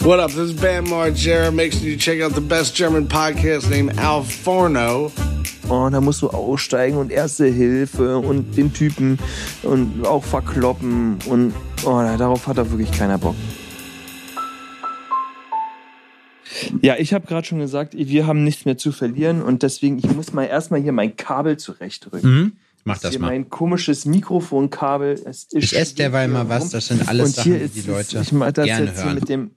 What up? This is Bam Margera. Make sure you check out the best German podcast named Al Forno. Oh, da musst du aussteigen und erste Hilfe und den Typen und auch verkloppen und oh, darauf hat da wirklich keiner Bock. Ja, ich habe gerade schon gesagt, wir haben nichts mehr zu verlieren und deswegen, ich muss mal erstmal hier mein Kabel zurechtrücken. Mhm. Mach das hier mal. mein komisches Mikrofonkabel. Es ist Ich esse derweil mal was. Das sind alles und Sachen, hier die ist die Leute ich mach das gerne jetzt hören. mit dem.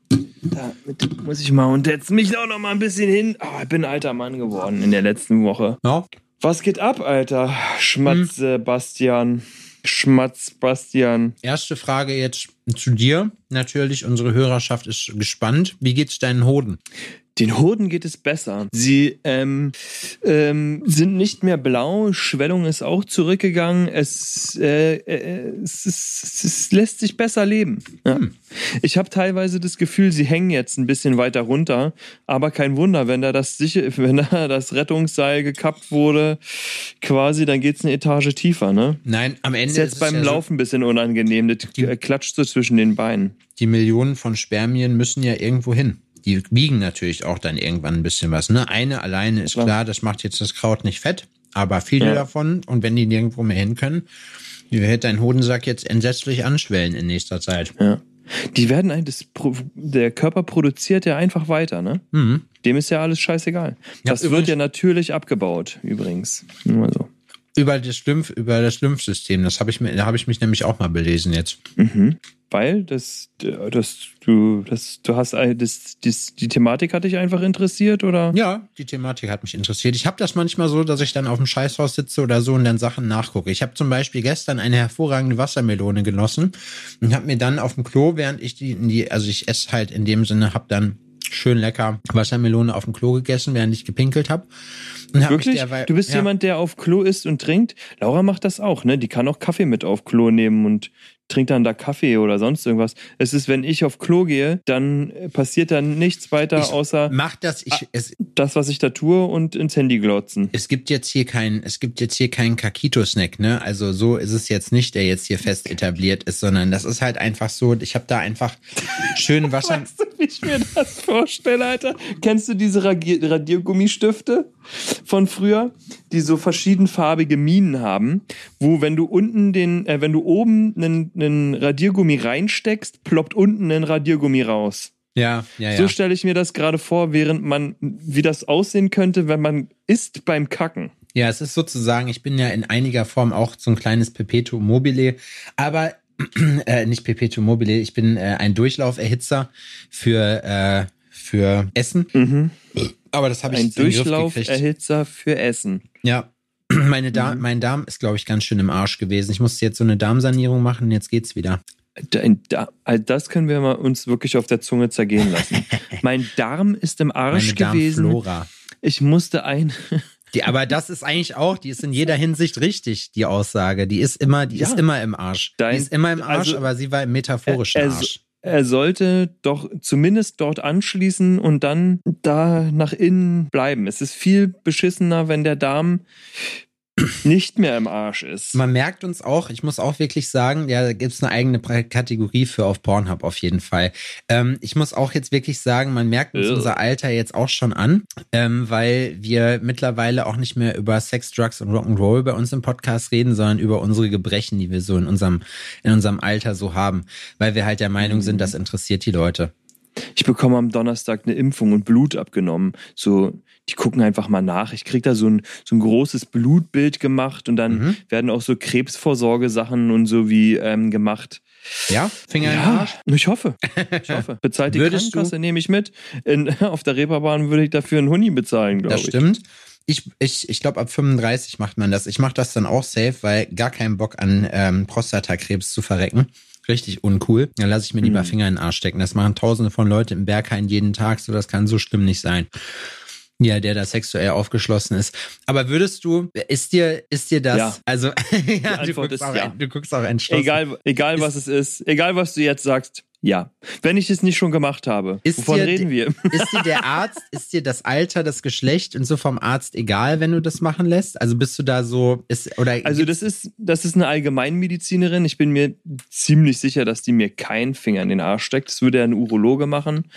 Da, mit dem muss ich mal und jetzt mich auch noch mal ein bisschen hin. Oh, ich bin alter Mann geworden in der letzten Woche. Ja? Was geht ab, Alter? Schmatz, Hm. Sebastian. Schmatz, Bastian. Erste Frage jetzt zu dir. Natürlich, unsere Hörerschaft ist gespannt. Wie geht's deinen Hoden? Den Hoden geht es besser. Sie ähm, ähm, sind nicht mehr blau, Schwellung ist auch zurückgegangen. Es, äh, äh, es, ist, es lässt sich besser leben. Ja. Ich habe teilweise das Gefühl, sie hängen jetzt ein bisschen weiter runter, aber kein Wunder, wenn da das sicher, wenn da das Rettungsseil gekappt wurde, quasi, dann geht's eine Etage tiefer, ne? Nein, am Ende Ist jetzt es beim ja Laufen ein bisschen unangenehm. Das klatscht so zwischen den Beinen. die Millionen von Spermien müssen ja irgendwo hin. Die wiegen natürlich auch dann irgendwann ein bisschen was. Ne? Eine alleine ist Klar. das macht jetzt das Kraut nicht fett, aber viele Ja. davon, und wenn die nirgendwo mehr hin können, wird dein Hodensack jetzt entsetzlich anschwellen in nächster Zeit. Ja. Die werden Pro- der Körper produziert ja einfach weiter, ne? Mhm. Dem ist ja alles scheißegal. Ja, Das wird übrigens- ja natürlich abgebaut, übrigens. Nur mal so. Über das Lymph, über das Lymphsystem, das habe ich mir, da habe ich mich nämlich auch mal belesen jetzt. Mhm. Weil das, das, du, das, du hast das, das, die Thematik hat dich einfach interessiert, oder? Ja, die Thematik hat mich interessiert. Ich habe das manchmal so, dass ich dann auf dem Scheißhaus sitze oder so und dann Sachen nachgucke. Ich habe zum Beispiel gestern eine hervorragende Wassermelone genossen und habe mir dann auf dem Klo, während ich die, in die also ich esse halt in dem Sinne, habe dann schön lecker Wassermelone auf dem Klo gegessen, während ich gepinkelt habe. Hab Wirklich? derweil- du bist ja. jemand, der auf Klo isst und trinkt? Laura macht das auch, ne? Die kann auch Kaffee mit auf Klo nehmen und trinkt dann da Kaffee oder sonst irgendwas. Es ist, wenn ich auf Klo gehe, dann passiert dann nichts weiter, Ich außer Mach das, ich, es, das, was ich da tue und ins Handy glotzen. es gibt jetzt hier kein, es gibt jetzt hier keinen Kakito-Snack, ne? Also so ist es jetzt nicht, der jetzt hier fest etabliert ist, sondern das ist halt einfach so, ich habe da einfach schön Wasser. Weißt du, wie ich mir das vorstelle, Alter? Kennst du diese Ragi- Radiergummistifte von früher, die so verschiedenfarbige Minen haben, wo wenn du unten den, äh, wenn du oben einen, einen Radiergummi reinsteckst, ploppt unten ein Radiergummi raus. Ja, ja, ja. So stelle ich mir das gerade vor, während man, wie das aussehen könnte, wenn man isst beim Kacken. Ja, es ist sozusagen, ich bin ja in einiger Form auch so ein kleines Perpetuum mobile, aber äh, nicht Perpetuum mobile, ich bin äh, ein Durchlauferhitzer für, äh, für Essen. Aber das habe ich Ein. Durchlauferhitzer für Essen. Ja. Meine Darm, Mhm. Mein Darm ist, glaube ich, ganz schön im Arsch gewesen. Ich musste jetzt so eine Darmsanierung machen und jetzt geht's wieder. Dein Da- also Das können wir mal uns wirklich auf der Zunge zergehen lassen. mein Darm ist im Arsch Meine gewesen. Darmflora. Ich musste ein. Die, aber das ist eigentlich auch, die ist in jeder Hinsicht richtig, die Aussage. Die ist immer, die Ja. ist immer im Arsch. Dein- die ist immer im Arsch, also- aber sie war im metaphorischen er- Arsch. Er sollte doch zumindest dort anschließen und dann da nach innen bleiben. Es ist viel beschissener, wenn der Darm nicht mehr im Arsch ist. Man merkt uns auch, ich muss auch wirklich sagen, ja, da gibt's eine eigene Kategorie für auf Pornhub auf jeden Fall. Ähm, ich muss auch jetzt wirklich sagen, man merkt uns Ugh. unser Alter jetzt auch schon an, ähm, weil wir mittlerweile auch nicht mehr über Sex, Drugs und Rock'n'Roll bei uns im Podcast reden, sondern über unsere Gebrechen, die wir so in unserem, in unserem Alter so haben, weil wir halt der Meinung sind, das interessiert die Leute. Ich bekomme am Donnerstag eine Impfung und Blut abgenommen. So, die gucken einfach mal nach. Ich krieg da so ein, so ein großes Blutbild gemacht und dann Mhm. werden auch so Krebsvorsorgesachen und so wie ähm, gemacht. Ja? Finger im Ja, Arsch? ich hoffe. Ich hoffe. Bezahlt die Würdest Krankenkasse, nehme ich mit. In, auf der Reeperbahn würde ich dafür einen Huni bezahlen, glaube Das ich. stimmt. Ich, ich, ich glaube, ab 35 macht man das. Ich mache das dann auch safe, weil gar keinen Bock an ähm, Prostatakrebs zu verrecken. Richtig uncool. Dann lasse ich mir lieber Hm. Finger in den Arsch stecken. Das machen tausende von Leuten im Berghain jeden Tag, so das kann so schlimm nicht sein. Ja, der da sexuell aufgeschlossen ist. Aber würdest du, ist dir, ist dir das, Ja. also, ja, du guckst, ist auch, ja. du guckst auch entschlossen. Egal, egal was es ist, egal was du jetzt sagst, Ja. Wenn ich es nicht schon gemacht habe. Ist Wovon dir reden wir? Ist dir der Arzt, ist dir das Alter, das Geschlecht und so vom Arzt egal, wenn du das machen lässt? Also bist du da so, ist, oder Also das ist, das ist eine Allgemeinmedizinerin. Ich bin mir ziemlich sicher, dass die mir keinen Finger in den Arsch steckt. Das würde ja ein Urologe machen.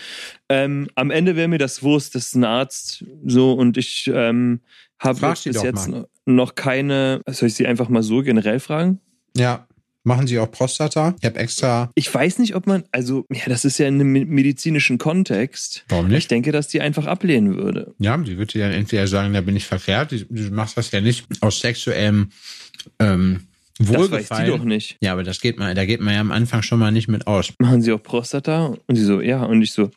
Ähm, am Ende wäre mir das Wurst, das ist ein Arzt so und ich ähm, habe bis jetzt mal. noch keine, soll ich sie einfach mal so generell fragen? ja, machen sie auch Prostata? Ich habe extra, Ich weiß nicht, ob man, also, ja, das ist ja in einem me- medizinischen Kontext. warum Ich nicht? denke, dass die einfach ablehnen würde. Ja, die würde ja entweder sagen, da bin ich verkehrt, du, machst das ja nicht aus sexuellem ähm, Das weiß die Wohlgefallen. doch nicht. Ja, aber das geht mal, da geht man ja am Anfang schon mal nicht mit aus. Machen sie auch Prostata? Und sie so, ja. Und ich so,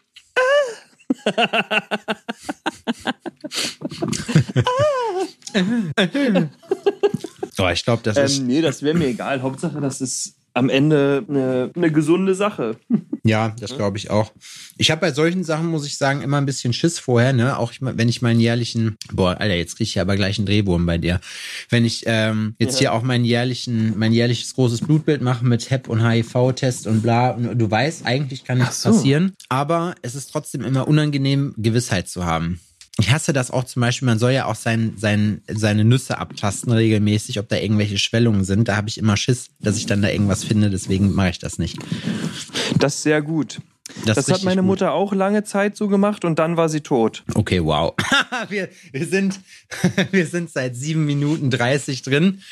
Oh, ich glaube, das ist ähm, nee, das wäre mir egal. Hauptsache, das ist am Ende eine, eine gesunde Sache. Ja, das glaube ich auch. Ich habe bei solchen Sachen, muss ich sagen, immer ein bisschen Schiss vorher, ne? Auch wenn ich meinen jährlichen, boah, Alter, jetzt kriege ich ja aber gleich einen Drehwurm bei dir. Wenn ich ähm, jetzt Ja. hier auch meinen jährlichen, mein jährliches großes Blutbild mache mit HEP und HIV-Test und bla, und du weißt, eigentlich kann nichts so. passieren, aber es ist trotzdem immer unangenehm, Gewissheit zu haben. Ich hasse das auch zum Beispiel, man soll ja auch sein, sein, seine Nüsse abtasten regelmäßig, ob da irgendwelche Schwellungen sind. Da habe ich immer Schiss, dass ich dann da irgendwas finde, deswegen mache ich das nicht. Das ist sehr gut. Das, Das, hat meine gut. Mutter auch lange Zeit so gemacht und dann war sie tot. Okay, wow. wir, wir, sind, wir sind seit sieben Minuten 30 drin.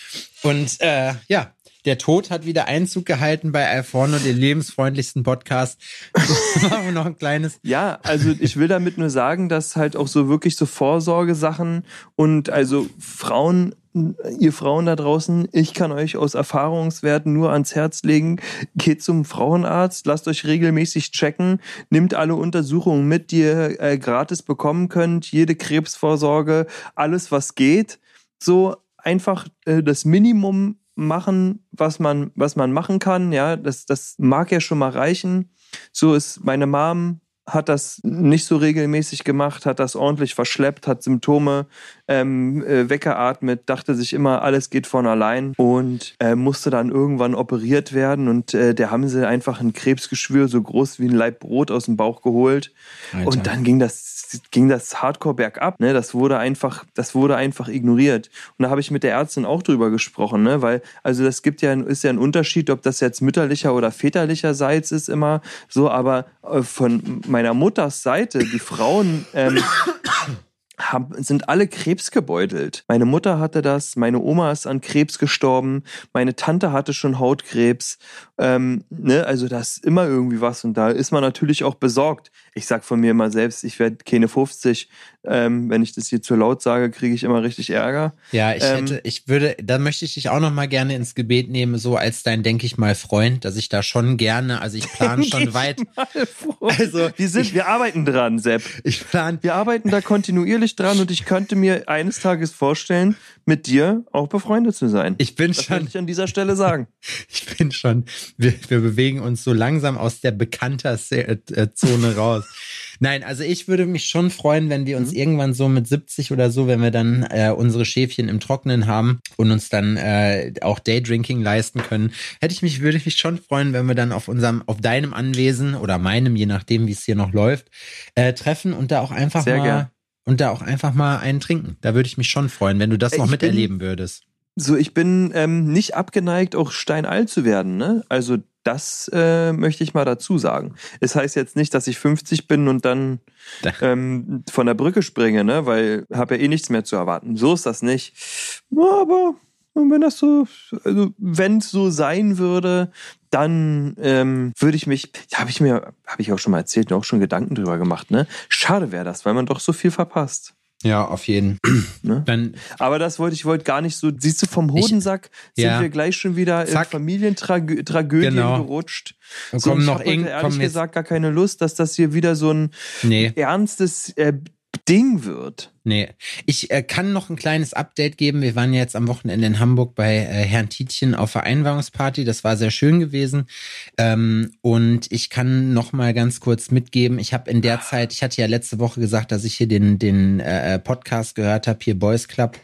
Und äh, ja, der Tod hat wieder Einzug gehalten bei Alforno, den lebensfreundlichsten Podcast. Machen wir noch ein kleines. Ja, also ich will damit nur sagen, dass halt auch so wirklich so Vorsorgesachen und also Frauen, ihr Frauen da draußen, ich kann euch aus Erfahrungswerten nur ans Herz legen, geht zum Frauenarzt, lasst euch regelmäßig checken, nimmt alle Untersuchungen mit, die ihr äh, gratis bekommen könnt, jede Krebsvorsorge, alles was geht. So einfach äh, das Minimum machen, was man, was man machen kann. Ja, das, das mag ja schon mal reichen. So ist meine Mom hat das nicht so regelmäßig gemacht, hat das ordentlich verschleppt, hat Symptome ähm, äh, weggeatmet, dachte sich immer, alles geht von allein und äh, musste dann irgendwann operiert werden und äh, der haben sie einfach ein Krebsgeschwür so groß wie ein Laib Brot aus dem Bauch geholt Alter. und dann ging das ging das Hardcore bergab, ne? Das wurde einfach, das wurde einfach ignoriert. Und da habe ich mit der Ärztin auch drüber gesprochen, ne? Weil, also das gibt ja, ist ja ein Unterschied, ob das jetzt mütterlicher oder väterlicherseits ist immer so, aber äh, von meiner Mutters Seite, die Frauen ähm, haben, sind alle krebsgebeutelt. Meine Mutter hatte das, meine Oma ist an Krebs gestorben, meine Tante hatte schon Hautkrebs. Ähm, ne? Also da ist immer irgendwie was und da ist man natürlich auch besorgt. Ich sag von mir immer selbst, ich werde keine 50. Ähm, wenn ich das hier zu laut sage, kriege ich immer richtig Ärger. Ja, ich Ähm, hätte, ich würde, da möchte ich dich auch noch mal gerne ins Gebet nehmen, so als dein, denke ich mal, Freund, dass ich da schon gerne, also ich plane schon weit, Also, wir sind, wir arbeiten dran, Sepp. ich plane Wir arbeiten da kontinuierlich dran und ich könnte mir eines Tages vorstellen, mit dir auch befreundet zu sein. Ich bin das schon, kann ich an dieser Stelle sagen. ich bin schon, wir, wir bewegen uns so langsam aus der Bekannter-Zone raus. Nein, also ich würde mich schon freuen, wenn wir uns irgendwann so mit 70 oder so, wenn wir dann äh, unsere Schäfchen im Trockenen haben und uns dann äh, auch Daydrinking leisten können, hätte ich mich, würde ich mich schon freuen, wenn wir dann auf unserem, auf deinem Anwesen oder meinem, je nachdem, wie es hier noch läuft, äh, treffen und da auch einfach Sehr mal gern. und da auch einfach mal einen trinken. Da würde ich mich schon freuen, wenn du das Ey, noch ich miterleben würdest. So, ich bin ähm, nicht abgeneigt, auch steinalt zu werden. Ne? Also das äh, möchte ich mal dazu sagen. Es heißt jetzt nicht, dass ich 50 bin und dann Da- ähm, von der Brücke springe, ne? weil habe ja eh nichts mehr zu erwarten. So ist das nicht. Aber wenn das so, also wenn es so sein würde, dann ähm, würde ich mich, ja, habe ich mir, habe ich auch schon mal erzählt, und auch schon Gedanken drüber gemacht. Ne? Schade wäre das, weil man doch so viel verpasst. Ja, auf jeden. Ne? Dann Aber das wollte ich wollte gar nicht so. Siehst du, vom Hodensack sind ja. wir gleich schon wieder Zack. in Familientragödien Genau. gerutscht. Und So, kommen ich noch hab heute irgend- ehrlich gesagt gar keine Lust, dass das hier wieder so ein nee. ernstes äh, Ding wird. Nee. Ich äh, kann noch ein kleines Update geben. Wir waren ja jetzt am Wochenende in Hamburg bei äh, Herrn Tietjen auf Vereinbarungsparty. Das war sehr schön gewesen. Ähm, und ich kann noch mal ganz kurz mitgeben. Ich habe in der Zeit, ich hatte ja letzte Woche gesagt, dass ich hier den, den äh, Podcast gehört habe, hier Boys Club.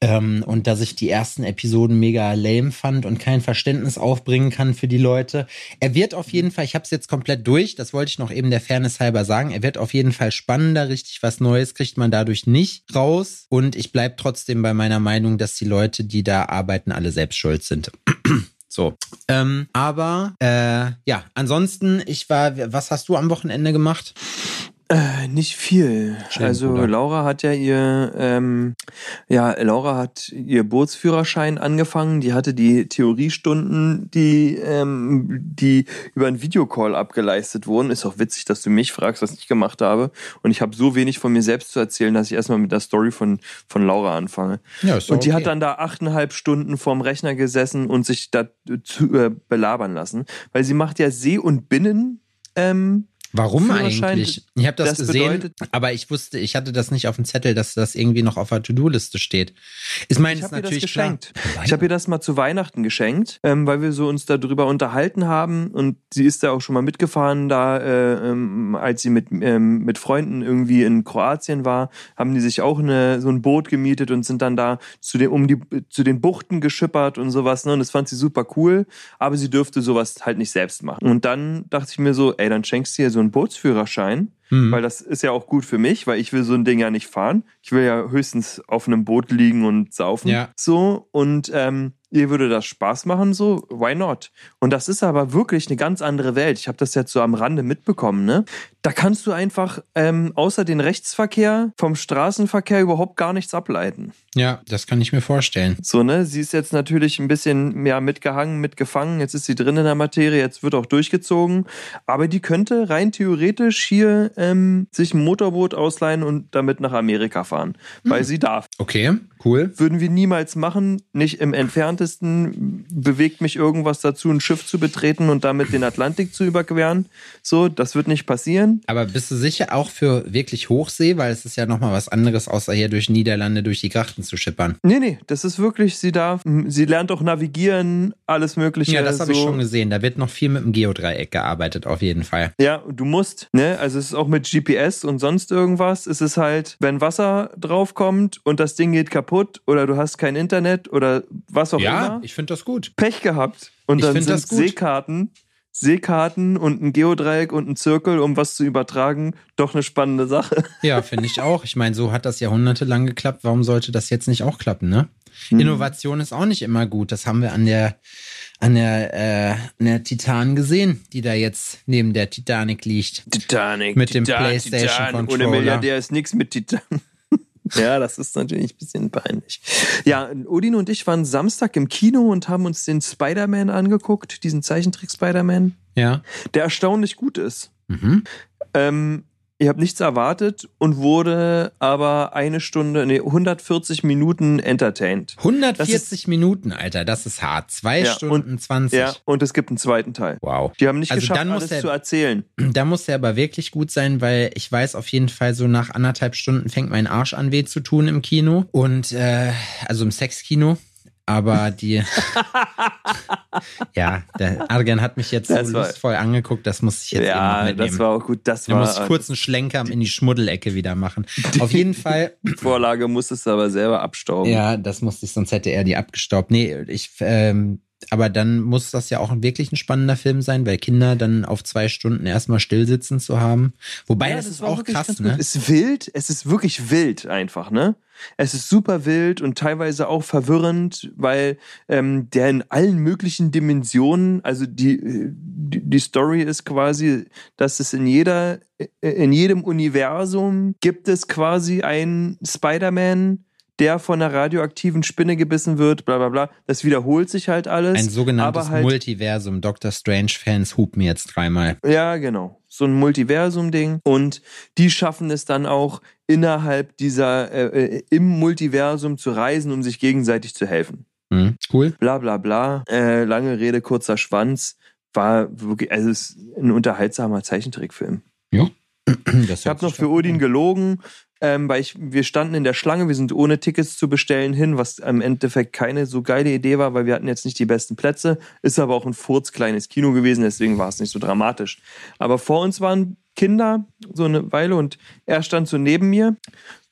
Ähm, und dass ich die ersten Episoden mega lame fand und kein Verständnis aufbringen kann für die Leute. Er wird auf jeden Fall, ich habe es jetzt komplett durch, das wollte ich noch eben der Fairness halber sagen, er wird auf jeden Fall spannender, richtig was Neues kriegt man dadurch nicht raus. Und ich bleib trotzdem bei meiner Meinung, dass die Leute, die da arbeiten, alle selbst schuld sind. So. Ähm, aber äh, ja, ansonsten, ich war, was hast du am Wochenende gemacht? Äh, nicht viel. Schön, also Bruder. Laura hat ja ihr, ähm, ja, Laura hat ihr Bootsführerschein angefangen. Die hatte die Theoriestunden, die, ähm, die über einen Videocall abgeleistet wurden. Ist auch witzig, dass du mich fragst, was ich gemacht habe. Und ich habe so wenig von mir selbst zu erzählen, dass ich erstmal mit der Story von, von Laura anfange. Ja, ist Und die okay. hat dann da achteinhalb Stunden vorm Rechner gesessen und sich da zu, äh, belabern lassen. Weil sie macht ja See- und Binnen. Ähm, Warum eigentlich? Ich habe das, das gesehen, aber ich wusste, ich hatte das nicht auf dem Zettel, dass das irgendwie noch auf der To-Do-Liste steht. Ich meine, Ich ist habe ihr das geschenkt. klar. Ich habe ihr das mal zu Weihnachten geschenkt, ähm, weil wir so uns darüber unterhalten haben und sie ist da auch schon mal mitgefahren, da äh, ähm, als sie mit ähm, mit Freunden irgendwie in Kroatien war, haben die sich auch eine, so ein Boot gemietet und sind dann da zu den um die zu den Buchten geschippert und sowas. Ne? Und das fand sie super cool, aber sie dürfte sowas halt nicht selbst machen. Und dann dachte ich mir so, ey, dann schenkst du ihr so einen Bootsführerschein. Mhm. Weil das ist ja auch gut für mich, weil ich will so ein Ding ja nicht fahren. Ich will ja höchstens auf einem Boot liegen und saufen. Ja. So. Und ähm, ihr würde das Spaß machen, so, why not? Und das ist aber wirklich eine ganz andere Welt. Ich habe das jetzt so am Rande mitbekommen, ne? Da kannst du einfach ähm, außer den Rechtsverkehr vom Straßenverkehr überhaupt gar nichts ableiten. Ja, das kann ich mir vorstellen. So, ne? Sie ist jetzt natürlich ein bisschen mehr mitgehangen, mitgefangen. Jetzt ist sie drin in der Materie, jetzt wird auch durchgezogen. Aber die könnte rein theoretisch hier ähm, sich ein Motorboot ausleihen und damit nach Amerika fahren. Weil sie darf. Okay, cool. Würden wir niemals machen. Nicht im entferntesten bewegt mich irgendwas dazu, ein Schiff zu betreten und damit den Atlantik zu überqueren. So, das wird nicht passieren. Aber bist du sicher auch für wirklich Hochsee, weil es ist ja nochmal was anderes, außer hier durch Niederlande durch die Grachten zu schippern. Nee, nee, das ist wirklich, sie darf, sie lernt auch navigieren, alles Mögliche. Ja, das habe ich so. schon gesehen. Da wird noch viel mit dem Geodreieck gearbeitet, auf jeden Fall. Ja, du musst, ne? Also es ist auch mit GPS und sonst irgendwas. Es ist halt, wenn Wasser draufkommt und das Ding geht kaputt oder du hast kein Internet oder was auch Ja, immer, ich finde das gut. Pech gehabt. Und Ich dann sind. Seekarten, Seekarten und ein Geodreieck und ein Zirkel, um was zu übertragen, doch eine spannende Sache. Ja, finde ich auch. Ich meine, so hat das jahrhundertelang geklappt. Warum sollte das jetzt nicht auch klappen, ne? Hm. Innovation ist auch nicht immer gut. Das haben wir an der, an der, äh, an der Titan gesehen, die da jetzt neben der Titanic liegt. Titanic. Mit dem PlayStation Ohne Controller. Milliardär ist nichts mit Titan. Ja, das ist natürlich ein bisschen peinlich. Ja, Odin und ich waren Samstag im Kino und haben uns den Spider-Man angeguckt, diesen Zeichentrick-Spider-Man, Ja. der erstaunlich gut ist. Mhm. Ähm, ich habe nichts erwartet und wurde aber eine Stunde, nee, 140 Minuten entertained. 140 Minuten, Alter, das ist hart. Zwei Ja, Stunden und- 20. Ja, und es gibt einen zweiten Teil. Wow. Die haben nicht Also geschafft, alles der- zu erzählen. Da muss der aber wirklich gut sein, weil ich weiß auf jeden Fall, so nach anderthalb Stunden fängt mein Arsch an weh zu tun im Kino. Und äh, also im Sexkino. Aber die. ja, der Adrian hat mich jetzt Das so lustvoll angeguckt, das muss ich jetzt eben Ja, mitnehmen. das war auch gut. Das da war muss ich kurz einen Schlenker in die Schmuddelecke wieder machen. Auf jeden Fall, die Vorlage musstest du aber selber abstauben. ja, das musste ich, sonst hätte er die abgestaubt. Nee, ich, ähm, aber dann muss das ja auch wirklich ein spannender Film sein, weil Kinder dann auf zwei Stunden erstmal stillsitzen zu haben. Wobei, Ja, das, ist war auch krass, ne? Es ist wild, es ist wirklich wild einfach, ne? Es ist super wild und teilweise auch verwirrend, weil ähm, der in allen möglichen Dimensionen, also die, äh, die, die Story ist quasi, dass es in jeder, äh, in jedem Universum gibt es quasi einen Spider-Man, der von einer radioaktiven Spinne gebissen wird, bla bla bla. Das wiederholt sich halt alles. Ein sogenanntes halt, Multiversum. Dr. Strange-Fans hupen jetzt dreimal. Ja, genau. So ein Multiversum-Ding. Und die schaffen es dann auch, innerhalb dieser, äh, äh, im Multiversum zu reisen, um sich gegenseitig zu helfen. Hm, cool. Bla bla bla. Äh, lange Rede, kurzer Schwanz. War wirklich, also es ist ein unterhaltsamer Zeichentrickfilm. Das Ich habe noch für Odin gelogen. ähm, weil ich, wir standen in der Schlange, wir sind ohne Tickets zu bestellen hin, was im Endeffekt keine so geile Idee war, weil wir hatten jetzt nicht die besten Plätze, ist aber auch ein furzkleines Kino gewesen, deswegen war es nicht so dramatisch. Aber vor uns waren Kinder so eine Weile und er stand so neben mir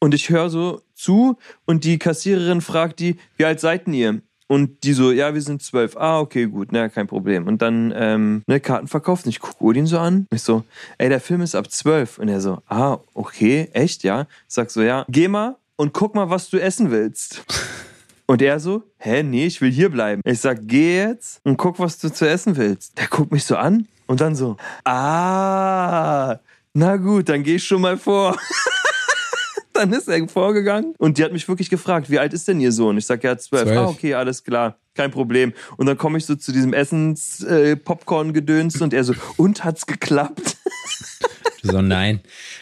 und ich höre so zu und die Kassiererin fragt die, wie alt seid denn ihr? Und die so, ja, wir sind zwölf. Ah, okay, gut, na, kein Problem. Und dann, ähm, ne, Karten verkauft. Und ich gucke Odin so an. Ich so, ey, der Film ist ab zwölf. Und er so, ah, okay, echt, ja? Ich sag so, ja, geh mal und guck mal, was du essen willst. Und er so, hä, nee, ich will hier bleiben. Ich sag, geh jetzt und guck, was du zu essen willst. Der guckt mich so an und dann so, ah, na gut, dann geh ich schon mal vor. dann ist er vorgegangen und die hat mich wirklich gefragt, wie alt ist denn ihr Sohn? Ich sag, ja, zwölf. Zwölf. Ah, okay, alles klar. Kein Problem. Und dann komme ich so zu diesem Essens-Popcorn-Gedöns und er so, und hat's geklappt? So, nein.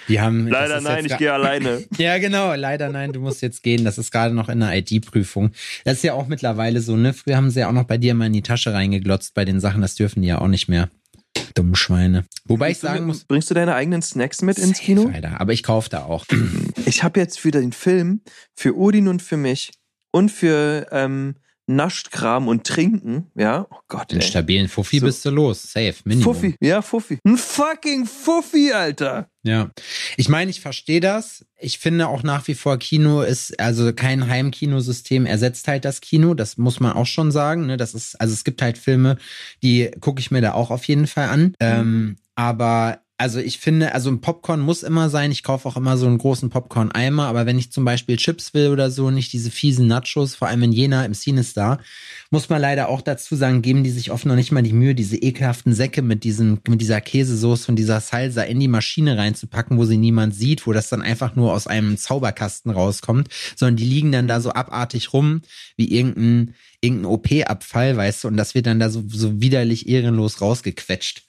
Die haben. Leider nein, ich gehe alleine. Ja, genau. Leider nein, du musst jetzt gehen. Das ist gerade noch in der ID-Prüfung. Das ist ja auch mittlerweile so, ne? Früher haben sie ja auch noch bei dir mal in die Tasche reingeglotzt bei den Sachen. Das dürfen die ja auch nicht mehr. Dumme Schweine. Wobei ich sagen muss. Bringst du deine eigenen Snacks mit ins Safe, Kino? Alter. Aber ich kaufe da auch. Ich habe jetzt für den Film, für Odin und für mich und für ähm, Naschtkram und Trinken, ja, oh Gott, Den stabilen Fuffi So. bist du los. Safe. Minimum. Fuffi, ja, Fuffi. Ein fucking Fuffi, Alter. Ja. Ich meine, ich verstehe das. Ich finde auch nach wie vor Kino ist, also kein Heimkinosystem ersetzt halt das Kino. Das muss man auch schon sagen. Ne? Das ist, also es gibt halt Filme, die gucke ich mir da auch auf jeden Fall an. Ähm, aber also ich finde, also ein Popcorn muss immer sein. Ich kaufe auch immer so einen großen Popcorn-Eimer. Aber wenn ich zum Beispiel Chips will oder so, nicht diese fiesen Nachos, vor allem in Jena im Cinestar, muss man leider auch dazu sagen, geben die sich oft noch nicht mal die Mühe, diese ekelhaften Säcke mit diesem, mit dieser Käsesoße und dieser Salsa in die Maschine reinzupacken, wo sie niemand sieht, wo das dann einfach nur aus einem Zauberkasten rauskommt, sondern die liegen dann da so abartig rum, wie irgendein, irgendein OP-Abfall, weißt du, und das wird dann da so, so widerlich ehrenlos rausgequetscht.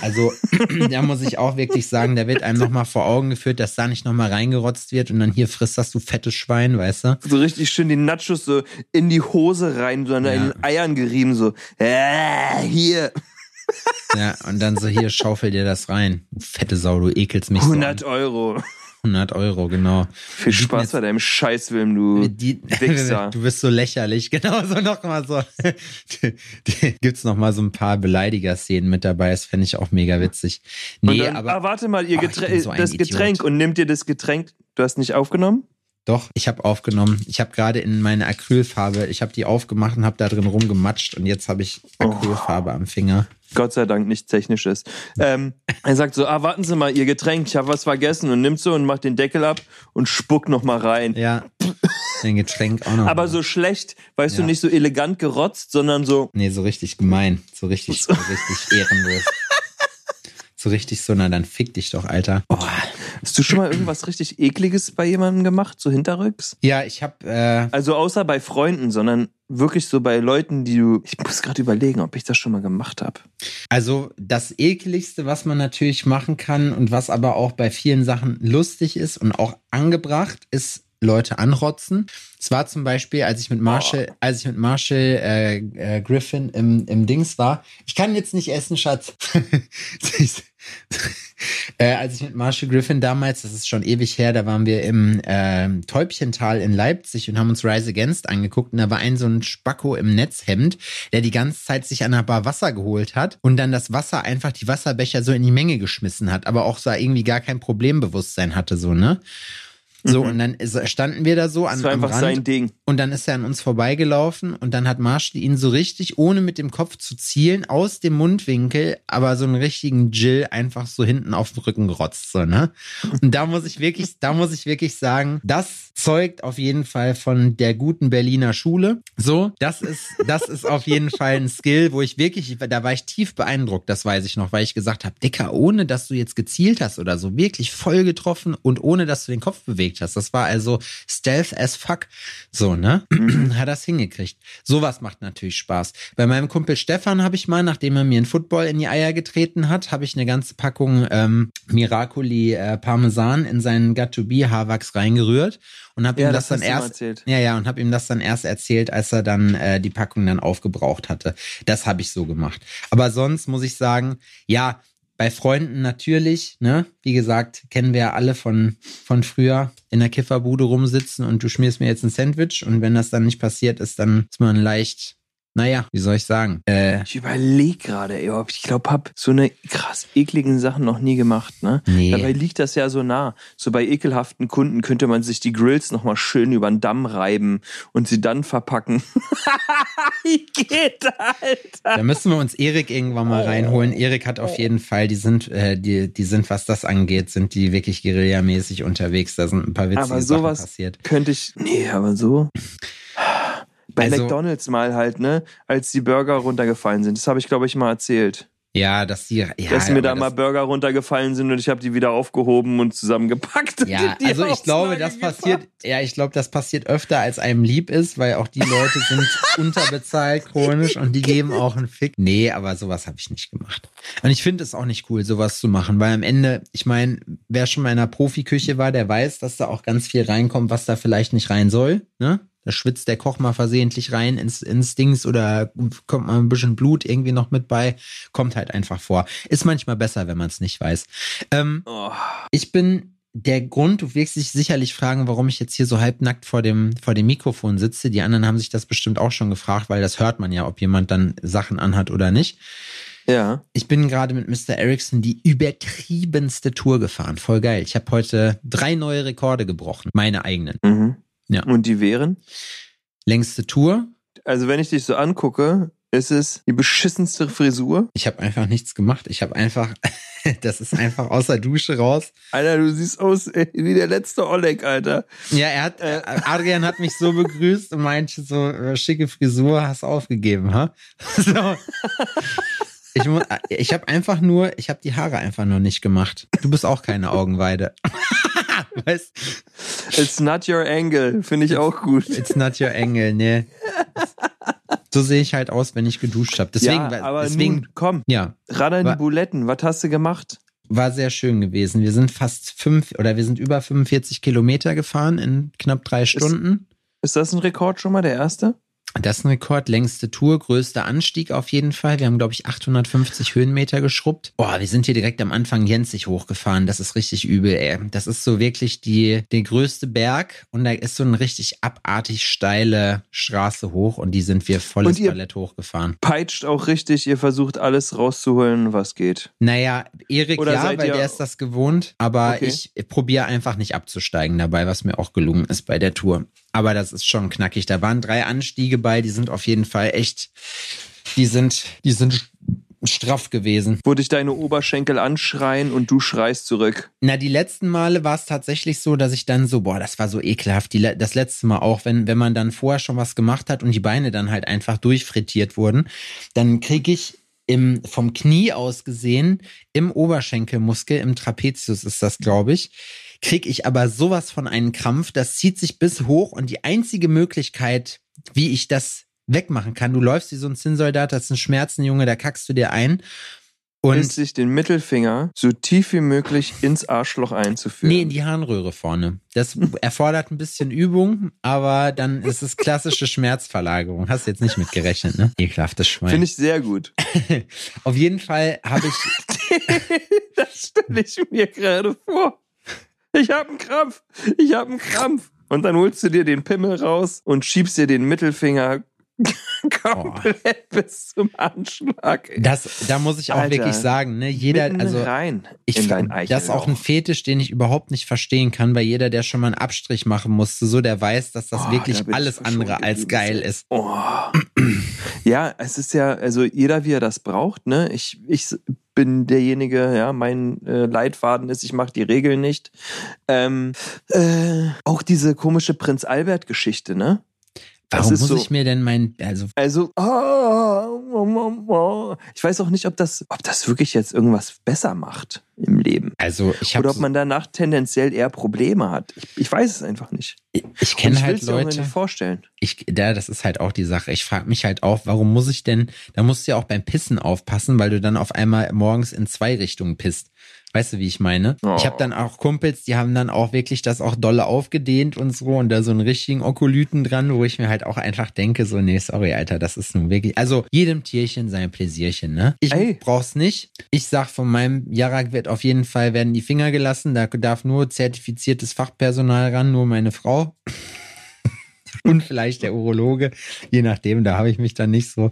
Also, da muss ich auch wirklich sagen, da wird einem nochmal vor Augen geführt, dass da nicht nochmal reingerotzt wird und dann hier frisst das du fettes Schwein, weißt du? So richtig schön die Nachos so in die Hose rein, so an Ja. den Eiern gerieben, so, äh, hier, Ja, und dann so hier schaufel dir das rein. Du fette Sau, du ekelst mich so. 100 Euro. 100 Euro, genau. Viel Spaß bei deinem Scheißfilm, du Die, Wichser. du bist so lächerlich, genau so nochmal so. Gibt's noch mal so ein paar Beleidiger-Szenen mit dabei, das fände ich auch mega witzig. Nee, dann, aber ah, warte mal, ihr Oh, ich Geträ bin so das Idiot. Getränk und nimmt dir das Getränk. Du hast nicht aufgenommen? doch, ich habe aufgenommen. Ich habe gerade in meine Acrylfarbe, ich habe die aufgemacht und habe da drin rumgematscht und jetzt habe ich Oh. Acrylfarbe am Finger. Gott sei Dank nichts Technisches. Ähm, er sagt so, ah, warten Sie mal, Ihr Getränk, ich habe was vergessen und nimmt so und macht den Deckel ab und spuckt noch mal rein. Ja, dein Getränk auch noch. Aber mal. so schlecht, weißt du, Ja. nicht so elegant gerotzt, sondern so, Nee, so richtig gemein. So richtig, so richtig ehrenlos. So richtig so, na dann fick dich doch, Alter. Oh. hast du schon mal irgendwas richtig ekliges bei jemandem gemacht, so hinterrücks? Ja, ich hab, äh, Also außer bei Freunden, sondern wirklich so bei Leuten, die du, ich muss gerade überlegen, ob ich das schon mal gemacht habe. also das ekligste, was man natürlich machen kann und was aber auch bei vielen Sachen lustig ist und auch angebracht, ist Leute anrotzen. Es war zum Beispiel, als ich mit Marshall, als ich mit Marshall äh, äh, Griffin im, im Dings war. Ich kann jetzt nicht essen, Schatz. äh, als ich mit Marshall Griffin damals, das ist schon ewig her, da waren wir im ähm, Täubchental in Leipzig und haben uns Rise Against angeguckt und da war ein so ein Spacko im Netzhemd, der die ganze Zeit sich an einer Bar Wasser geholt hat und dann das Wasser einfach die Wasserbecher so in die Menge geschmissen hat, aber auch so irgendwie gar kein Problembewusstsein hatte, so, ne? So, und dann standen wir da so an Das war am einfach Rand. sein Ding. Und dann ist er an uns vorbeigelaufen und dann hat Marshall ihn so richtig, ohne mit dem Kopf zu zielen, aus dem Mundwinkel, aber so einen richtigen Jill einfach so hinten auf den Rücken gerotzt, so, ne? Und da muss ich wirklich, da muss ich wirklich sagen, das zeugt auf jeden Fall von der guten Berliner Schule. So, das ist, das ist auf jeden Fall ein Skill, wo ich wirklich, da war ich tief beeindruckt, das weiß ich noch, weil ich gesagt habe, Dicker, ohne dass du jetzt gezielt hast oder so, wirklich voll getroffen und ohne dass du den Kopf hast. Das war also Stealth as fuck. So, ne? Hat das hingekriegt. Sowas macht natürlich Spaß. Bei meinem Kumpel Stefan habe ich mal, nachdem er mir einen Football in die Eier getreten hat, habe ich eine ganze Packung ähm, Miracoli äh, Parmesan in seinen Got-to-Be Haarwachs reingerührt und habe Ja, ihm das, das dann erst erzählt. ja ja und habe ihm das dann erst erzählt, als er dann äh, die Packung dann aufgebraucht hatte. Das habe ich so gemacht. Aber sonst muss ich sagen, ja, bei Freunden natürlich, ne? Wie gesagt, kennen wir ja alle von, von früher in der Kifferbude rumsitzen und du schmierst mir jetzt ein Sandwich und wenn das dann nicht passiert ist, dann ist man leicht naja, wie soll ich sagen? Äh, ich überlege gerade, ich glaube, hab so eine krass ekligen Sachen noch nie gemacht, ne? Nee. Dabei liegt das ja so nah. So bei ekelhaften Kunden könnte man sich die Grills nochmal schön über den Damm reiben und sie dann verpacken. wie geht, Alter? Da müssen wir uns Erik irgendwann mal reinholen. Erik hat auf jeden Fall, die sind, äh, die, die sind, was das angeht, sind die wirklich guerillamäßig unterwegs. Da sind ein paar witzige aber sowas Sachen passiert. Könnte ich, nee, aber so. Bei also, McDonalds mal halt, ne? Als die Burger runtergefallen sind. Das habe ich, glaube ich, mal erzählt. Ja, dass die, ja, dass mir da mal Burger runtergefallen sind und ich habe die wieder aufgehoben und zusammengepackt. Ja, also ich glaube, das gepackt. passiert, ja, ich glaube, das passiert öfter, als einem lieb ist, weil auch die Leute sind unterbezahlt chronisch und die geben auch einen Fick. Nee, aber sowas habe ich nicht gemacht. Und ich finde es auch nicht cool, sowas zu machen, weil am Ende, ich meine, wer schon mal in einer Profiküche war, der weiß, dass da auch ganz viel reinkommt, was da vielleicht nicht rein soll, ne? Da schwitzt der Koch mal versehentlich rein ins, ins Dings oder kommt mal ein bisschen Blut irgendwie noch mit bei. Kommt halt einfach vor. Ist manchmal besser, wenn man es nicht weiß. Ähm, oh. Ich bin der Grund, du wirst dich sicherlich fragen, warum ich jetzt hier so halbnackt vor dem, vor dem Mikrofon sitze. Die anderen haben sich das bestimmt auch schon gefragt, weil das hört man ja, ob jemand dann Sachen anhat oder nicht. Ja. Ich bin gerade mit Mr. Ericsson die übertriebenste Tour gefahren. Voll geil. Ich habe heute drei neue Rekorde gebrochen. Meine eigenen. Mhm. Ja. Und die wären? Längste Tour. Also wenn ich dich so angucke, ist es die beschissenste Frisur. Ich habe einfach nichts gemacht. Ich habe einfach, das ist einfach aus der Dusche raus. Alter, du siehst aus wie der letzte Oleg, Alter. Ja, er hat, äh, Adrian hat mich so begrüßt und meinte so, äh, schicke Frisur, hast aufgegeben, ha? So. Ich, ich habe einfach nur, ich habe die Haare einfach nur nicht gemacht. Du bist auch keine Augenweide. weißt? It's not your angle, finde ich auch gut. It's not your angle, ne. So sehe ich halt aus, wenn ich geduscht habe. Deswegen, ja, aber deswegen, nun, komm, ja. ran an die Buletten. Was hast du gemacht? War sehr schön gewesen. Wir sind fast fünf oder wir sind über 45 Kilometer gefahren in knapp drei Stunden. Ist, ist das ein Rekord schon mal, der erste? Das ist ein Rekord, längste Tour, größter Anstieg auf jeden Fall. Wir haben, glaube ich, 850 Höhenmeter geschrubbt. Boah, wir sind hier direkt am Anfang Jensig hochgefahren. Das ist richtig übel, ey. Das ist so wirklich die, der größte Berg und da ist so eine richtig abartig steile Straße hoch und die sind wir volles Ballett hochgefahren. Peitscht auch richtig, ihr versucht alles rauszuholen, was geht. Naja, Erik Oder ja, weil der ist das gewohnt, aber okay. ich probiere einfach nicht abzusteigen dabei, was mir auch gelungen ist bei der Tour. Aber das ist schon knackig. Da waren drei Anstiege bei, die sind auf jeden Fall echt, die sind, die sind straff gewesen. Wo dich deine Oberschenkel anschreien und du schreist zurück. Na, die letzten Male war es tatsächlich so, dass ich dann so, boah, das war so ekelhaft. Die, das letzte Mal auch, wenn, wenn man dann vorher schon was gemacht hat und die Beine dann halt einfach durchfrittiert wurden, dann kriege ich im, vom Knie aus gesehen, im Oberschenkelmuskel, im Trapezius ist das, glaube ich, kriege ich aber sowas von einem Krampf, das zieht sich bis hoch und die einzige Möglichkeit, wie ich das wegmachen kann, du läufst wie so ein Zinnsoldat, das sind Schmerzen, Junge, da kackst du dir ein. Und ist sich den Mittelfinger so tief wie möglich ins Arschloch einzuführen. Nee, in die Harnröhre vorne. Das erfordert ein bisschen Übung, aber dann ist es klassische Schmerzverlagerung. Hast du jetzt nicht mitgerechnet, ne? Ekelhaftes Schwein. Finde ich sehr gut. Auf jeden Fall habe ich. das stelle ich mir gerade vor ich habe einen Krampf, ich habe einen Krampf. Und dann holst du dir den Pimmel raus und schiebst dir den Mittelfinger komplett oh. bis zum Anschlag. Das, da muss ich auch Alter, wirklich sagen, ne, jeder, also rein ich das ist auch ein Fetisch, den ich überhaupt nicht verstehen kann, weil jeder, der schon mal einen Abstrich machen musste, so der weiß, dass das oh, wirklich da alles andere als geil ist. Oh. ja, es ist ja, also jeder, wie er das braucht, ne? Ich, ich bin derjenige, ja, mein äh, Leitfaden ist, ich mache die Regeln nicht. Ähm, äh, auch diese komische Prinz Albert-Geschichte, ne? Warum muss so, ich mir denn mein, also. Also, oh, ich weiß auch nicht, ob das, ob das wirklich jetzt irgendwas besser macht im Leben. Also, ich. Oder ob man danach tendenziell eher Probleme hat. Ich, ich weiß es einfach nicht. Ich, ich kenne halt Leute. Mir nicht vorstellen. Ich, ja, das ist halt auch die Sache. Ich frage mich halt auch, warum muss ich denn, da musst du ja auch beim Pissen aufpassen, weil du dann auf einmal morgens in zwei Richtungen pisst. Weißt du, wie ich meine? Oh. Ich habe dann auch Kumpels, die haben dann auch wirklich das auch dolle aufgedehnt und so und da so einen richtigen Okolyten dran, wo ich mir halt auch einfach denke, so, nee, sorry, Alter, das ist nun wirklich, also jedem Tierchen sein Pläsierchen, ne? Ich Ey. brauch's nicht. Ich sag, von meinem Jarak wird auf jeden Fall werden die Finger gelassen, da darf nur zertifiziertes Fachpersonal ran, nur meine Frau. Und vielleicht der Urologe, je nachdem, da habe ich mich dann nicht so.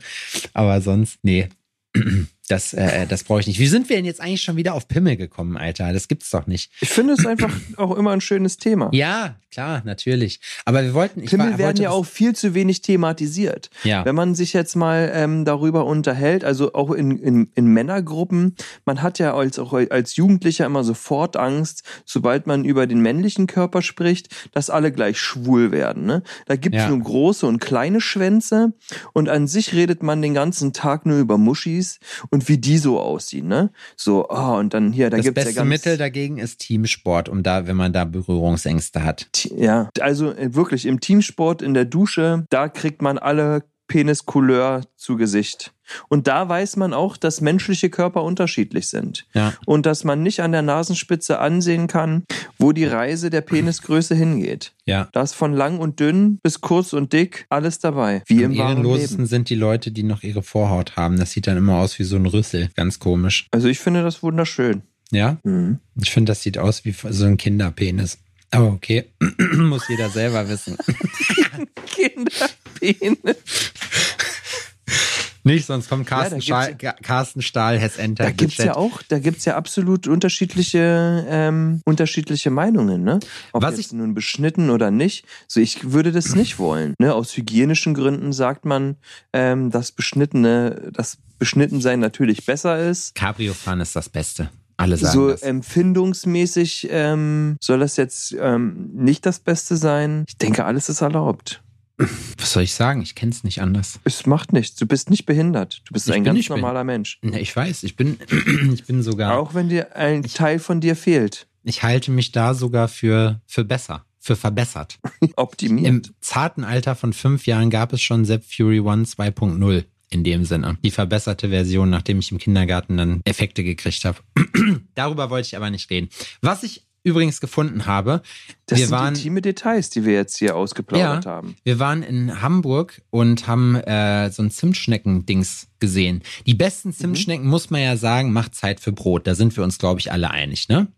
Aber sonst, nee, das, äh, das brauche ich nicht. Wie sind wir denn jetzt eigentlich schon wieder auf Pimmel gekommen, Alter? Das gibt's doch nicht. Ich finde es einfach auch immer ein schönes Thema. Ja, klar, natürlich. Aber wir wollten. Ich Pimmel war- werden ja auch viel zu wenig thematisiert. Ja. Wenn man sich jetzt mal ähm, darüber unterhält, also auch in, in, in Männergruppen, man hat ja als, auch als Jugendlicher immer sofort Angst, sobald man über den männlichen Körper spricht, dass alle gleich schwul werden. Ne? Da gibt es Ja. nur große und kleine Schwänze und an sich redet man den ganzen Tag nur über Muschis und wie die so aussehen. Ne? So, oh, und dann hier, da Das gibt's beste ja ganz... Mittel dagegen ist Teamsport, um da, wenn man da Berührungsängste hat. Ja, also äh, wirklich im Teamsport, in der Dusche, da kriegt man alle Peniscouleur zu Gesicht. Und da weiß man auch, dass menschliche Körper unterschiedlich sind. Ja. Und dass man nicht an der Nasenspitze ansehen kann, wo die Reise der Penisgröße hingeht. Ja. Da ist von lang und dünn bis kurz und dick alles dabei. Wie im Am wahren ehrenlosesten Leben. sind die Leute, die noch ihre Vorhaut haben. Das sieht dann immer aus wie so ein Rüssel. Ganz komisch. Also ich finde das wunderschön. Ja? Mhm. Ich finde, das sieht aus wie so ein Kinderpenis. Aber okay. Muss jeder selber wissen. Kinderpenis. Nicht, sonst kommt Carsten, gibt's Stahl, Carsten Stahl has entered Da gibt's ja auch, da gibt's ja absolut unterschiedliche, ähm, unterschiedliche Meinungen, ne? Ob Was jetzt ich- nun beschnitten oder nicht. So, ich würde das nicht wollen. Ne? Aus hygienischen Gründen sagt man, ähm, dass beschnittene, dass Beschnittensein natürlich besser ist. Cabrio-Fahren ist das Beste. Alle sagen So das. empfindungsmäßig ähm, soll das jetzt ähm, nicht das Beste sein. Ich denke, alles ist erlaubt. Was soll ich sagen? Ich kenne es nicht anders. Es macht nichts. Du bist nicht behindert. Du bist Ich ein ganz normaler Mensch. Ne, Ich weiß, ich bin, ich bin sogar, Auch wenn dir ein Teil von dir fehlt. ich halte mich da sogar für, für besser, für verbessert. Optimiert. Im zarten Alter von fünf Jahren gab es schon Zep Fury One 2.0 in dem Sinne. Die verbesserte Version, nachdem ich im Kindergarten dann Effekte gekriegt habe. Darüber wollte ich aber nicht reden. Was ich übrigens gefunden habe, Das wir sind waren, intime Details, die wir jetzt hier ausgeplaudert Ja. haben. wir waren in Hamburg und haben äh, so ein Zimtschnecken-Dings gesehen. Die Mhm. besten Zimtschnecken, muss man ja sagen, macht Zeit für Brot. Da sind wir uns, glaube ich, alle einig, ne?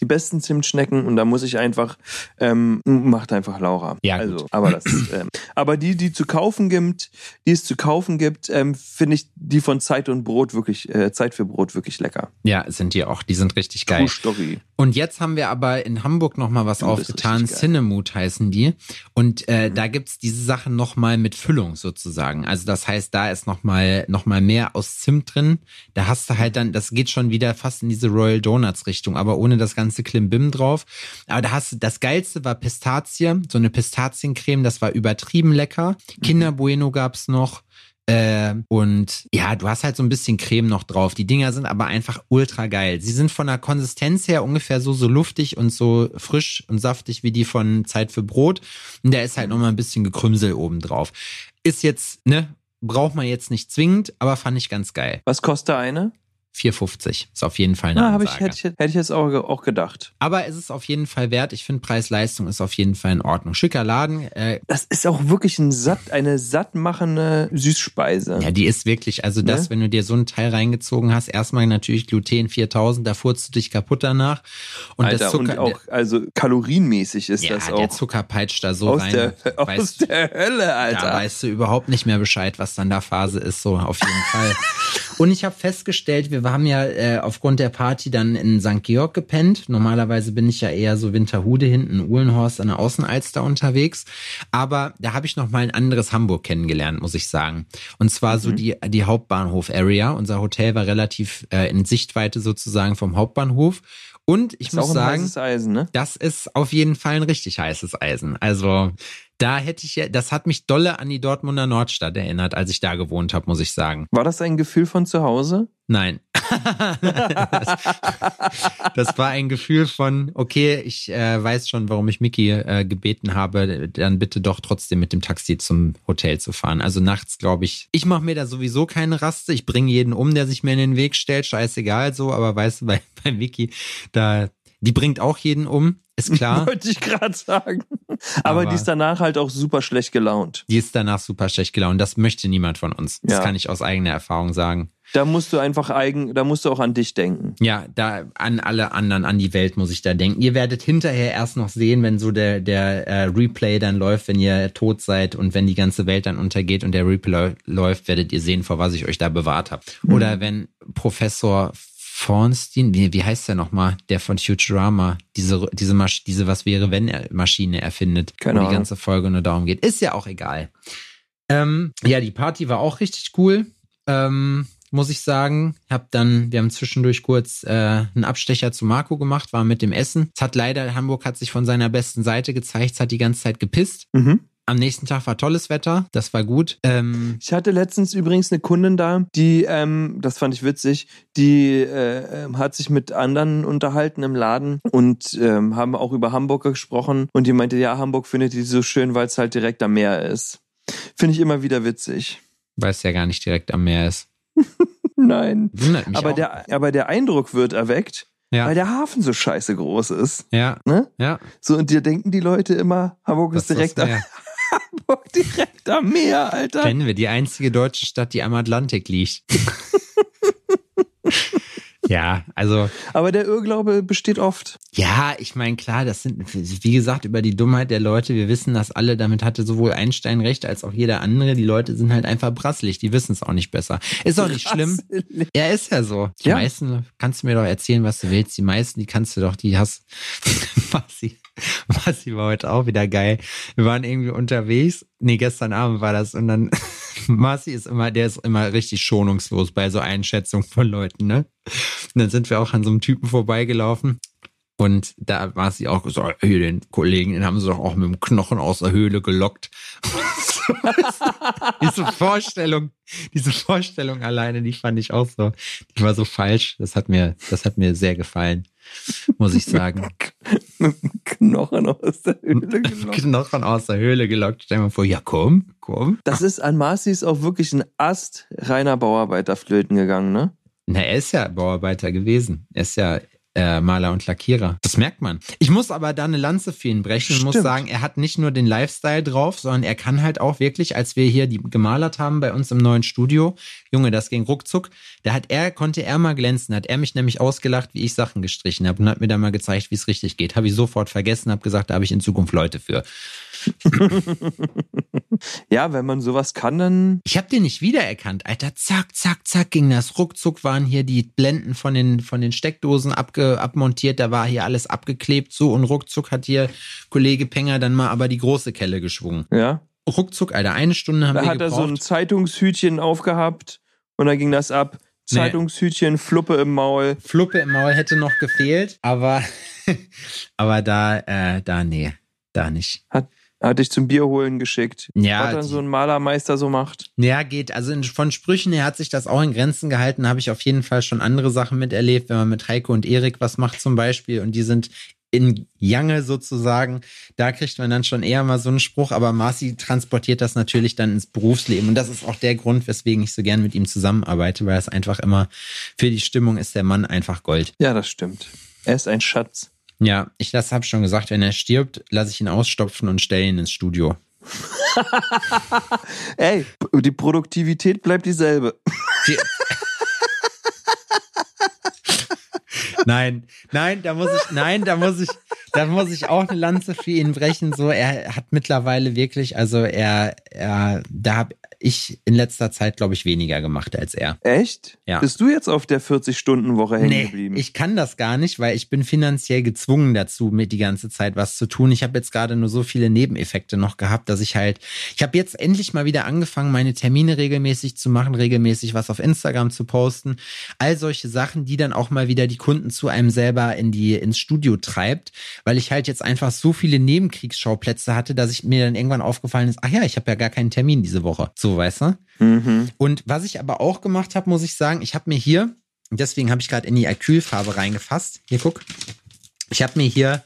Die besten Zimtschnecken und da muss ich einfach, ähm, macht einfach Laura. Ja, also, gut. aber das, ähm, aber die, die zu kaufen gibt, die es zu kaufen gibt, ähm, finde ich die von Zeit und Brot wirklich, äh, Zeit für Brot wirklich lecker. Ja, sind die auch. Die sind richtig geil. True Story. Und jetzt haben wir aber in Hamburg noch mal was Du bist aufgetan. Mhm. Cinemood heißen die. Und äh, da gibt's diese Sachen noch mal mit Füllung sozusagen. Also das heißt, da ist noch mal, noch mal mehr aus Zimt drin. Da hast du halt dann, das geht schon wieder fast in diese Royal Donuts Richtung, aber ohne das ganze Klimbim drauf. Aber da hast du, das Geilste war Pistazie, so eine Pistaziencreme, das war übertrieben lecker. Mhm. Kinder Bueno gab's noch. Äh, und ja, du hast halt so ein bisschen Creme noch drauf. Die Dinger sind aber einfach ultra geil. Sie sind von der Konsistenz her ungefähr so, so luftig und so frisch und saftig wie die von Zeit für Brot. Und da ist halt noch mal ein bisschen Gekrümsel oben drauf. Ist jetzt, ne, braucht man jetzt nicht zwingend, aber fand ich ganz geil. Was kostet eine? 4,50 ist auf jeden Fall eine Na, ich, Ansage. hätte ich, hätte ich jetzt auch, auch gedacht. aber es ist auf jeden Fall wert. Ich finde Preis-Leistung ist auf jeden Fall in Ordnung. Schicker Laden. Äh, Das ist auch wirklich ein satt, eine sattmachende Süßspeise. Ja, die ist wirklich, also das, Ne? wenn du dir so ein Teil reingezogen hast, erstmal natürlich Gluten 4000, da furzt du dich kaputt danach. Und Alter, das Zucker, und auch, also kalorienmäßig ist der, das ja, auch. der Zucker peitscht da so aus rein. der, aus weißt, der Hölle, Alter. da weißt du überhaupt nicht mehr Bescheid, was dann da Phase ist, so auf jeden Fall. Und ich habe festgestellt, wir haben ja äh, aufgrund der Party dann in St. Georg gepennt. Normalerweise bin ich ja eher so Winterhude hinten in Uhlenhorst an der Außenalster unterwegs. Aber da habe ich noch mal ein anderes Hamburg kennengelernt, muss ich sagen. Und zwar Mhm. so die, die Hauptbahnhof-Area. Unser Hotel war relativ äh, in Sichtweite sozusagen vom Hauptbahnhof. Und ich ist muss sagen, Eisen, ne? das ist auf jeden Fall ein richtig heißes Eisen. Also Da hätte ich ja, das hat mich dolle an die Dortmunder Nordstadt erinnert, als ich da gewohnt habe, muss ich sagen. War das ein Gefühl von zu Hause? Nein. das, das war ein Gefühl von, okay, ich äh, weiß schon, warum ich Mickey äh, gebeten habe, dann bitte doch trotzdem mit dem Taxi zum Hotel zu fahren. Also nachts, glaube ich, ich mache mir da sowieso keine Raste. Ich bringe jeden um, der sich mir in den Weg stellt. Scheißegal so, aber weißt du, bei, bei Mickey, da, die bringt auch jeden um. Ist klar. Wollte ich gerade sagen. Aber, Aber, die ist danach halt auch super schlecht gelaunt. Die ist danach super schlecht gelaunt. Das möchte niemand von uns. Das ja. kann ich aus eigener Erfahrung sagen. Da musst du einfach eigen, da musst du auch an dich denken. Ja, da an alle anderen, an die Welt muss ich da denken. Ihr werdet hinterher erst noch sehen, wenn so der, der äh, Replay dann läuft, wenn ihr tot seid und wenn die ganze Welt dann untergeht und der Replay läuft, werdet ihr sehen, vor was ich euch da bewahrt habe. Mhm. Oder wenn Professor Fornstein, wie, wie heißt der nochmal, der von Futurama, diese, diese, Masch diese Was wäre, wenn er Maschine erfindet, Keine wo die ganze Folge nur darum geht. Ist ja auch egal. Ähm, ja, die Party war auch richtig cool, ähm, muss ich sagen. Hab dann, wir haben zwischendurch kurz äh, einen Abstecher zu Marco gemacht, war mit dem Essen. Es hat leider, Hamburg hat sich von seiner besten Seite gezeigt, es hat die ganze Zeit gepisst. Mhm. Am nächsten Tag war tolles Wetter, das war gut. Ähm ich hatte letztens übrigens eine Kundin da, die, ähm, das fand ich witzig, die äh, ähm, hat sich mit anderen unterhalten im Laden und ähm, haben auch über Hamburg gesprochen und die meinte, ja, Hamburg findet die so schön, weil es halt direkt am Meer ist. Finde ich immer wieder witzig. Weil es ja gar nicht direkt am Meer ist. Nein. aber, der, aber der Eindruck wird erweckt, ja. Weil der Hafen so scheiße groß ist. Ja. Ne? Ja. So, und dir denken die Leute immer, Hamburg das ist direkt am, Hamburg direkt am Meer, Alter. Kennen wir, die einzige deutsche Stadt, die am Atlantik liegt. Ja, also. Aber der Irrglaube besteht oft. Ja, ich meine, klar, das sind, wie gesagt, über die Dummheit der Leute. Wir wissen das alle. Damit hatte sowohl Einstein recht als auch jeder andere. Die Leute sind halt einfach brasselig. Die wissen es auch nicht besser. Ist auch nicht schlimm. Ja, ist ja so. Die ja. meisten, kannst du mir doch erzählen, was du willst. Die meisten, die kannst du doch, die hast, Massi, Massi war heute auch wieder geil. Wir waren irgendwie unterwegs. Nee, gestern Abend war das. Und dann, Marci ist immer, der ist immer richtig schonungslos bei so Einschätzungen von Leuten, ne? Und dann sind wir auch an so einem Typen vorbeigelaufen. Und da war sie auch gesagt, hier den Kollegen, den haben sie doch auch mit dem Knochen aus der Höhle gelockt. diese Vorstellung, diese Vorstellung alleine, die fand ich auch so, die war so falsch. Das hat mir, das hat mir sehr gefallen, muss ich sagen. Knochen aus der Höhle gelockt. Knochen aus der Höhle gelockt. Stell dir mal vor, ja komm, komm. Das ist an Marcis auch wirklich ein Ast reiner Bauarbeiter flöten gegangen, ne? Na, er ist ja Bauarbeiter gewesen. Er ist ja äh, Maler und Lackierer. Das merkt man. Ich muss aber da eine Lanze für ihn brechen und muss sagen, er hat nicht nur den Lifestyle drauf, sondern er kann halt auch wirklich, als wir hier die gemalert haben bei uns im neuen Studio, Junge, das ging ruckzuck, da hat er, konnte er mal glänzen, hat er mich nämlich ausgelacht, wie ich Sachen gestrichen habe und hat mir dann mal gezeigt, wie es richtig geht. Habe ich sofort vergessen, habe gesagt, da habe ich in Zukunft Leute für. ja, wenn man sowas kann, dann. Ich habe den nicht wiedererkannt, Alter. Zack, zack, zack ging das. Ruckzuck waren hier die Blenden von den, von den Steckdosen abge, abmontiert. Da war hier alles abgeklebt. So und ruckzuck hat hier Kollege Penger dann mal aber die große Kelle geschwungen. Ja. Ruckzuck, Alter. Eine Stunde haben da wir hat gebraucht. er so ein Zeitungshütchen aufgehabt und dann ging das ab. Zeitungshütchen, nee. Fluppe im Maul. Fluppe im Maul hätte noch gefehlt, aber, aber da, äh, da, nee, da nicht. Hat, hat dich zum Bier holen geschickt. Ja. Was dann so ein Malermeister so macht. Ja, geht. Also von Sprüchen her hat sich das auch in Grenzen gehalten. Habe ich auf jeden Fall schon andere Sachen miterlebt, wenn man mit Heiko und Erik was macht zum Beispiel und die sind in Jange sozusagen, da kriegt man dann schon eher mal so einen Spruch, aber Marci transportiert das natürlich dann ins Berufsleben und das ist auch der Grund, weswegen ich so gern mit ihm zusammenarbeite, weil es einfach immer für die Stimmung ist der Mann einfach Gold. Ja, das stimmt. Er ist ein Schatz. Ja, ich das habe schon gesagt, wenn er stirbt, lasse ich ihn ausstopfen und stelle ihn ins Studio. Ey, die Produktivität bleibt dieselbe. Die nein, nein, da muss ich, nein, da muss ich, da muss ich auch eine Lanze für ihn brechen. So, er hat mittlerweile wirklich, also er, er, da hab, ich in letzter Zeit, glaube ich, weniger gemacht als er. Echt? Ja. Bist du jetzt auf der 40-Stunden-Woche hängen Nee, geblieben? ich kann das gar nicht, weil ich bin finanziell gezwungen dazu, mit die ganze Zeit was zu tun. Ich habe jetzt gerade nur so viele Nebeneffekte noch gehabt, dass ich halt, ich habe jetzt endlich mal wieder angefangen, meine Termine regelmäßig zu machen, regelmäßig was auf Instagram zu posten. All solche Sachen, die dann auch mal wieder die Kunden zu einem selber in die, ins Studio treibt, weil ich halt jetzt einfach so viele Nebenkriegsschauplätze hatte, dass ich mir dann irgendwann aufgefallen ist, ach ja, ich habe ja gar keinen Termin diese Woche. So, weißt du? mhm. Und was ich aber auch gemacht habe, muss ich sagen, ich habe mir hier, deswegen habe ich gerade in die Acrylfarbe reingefasst. Hier, guck. Ich habe mir hier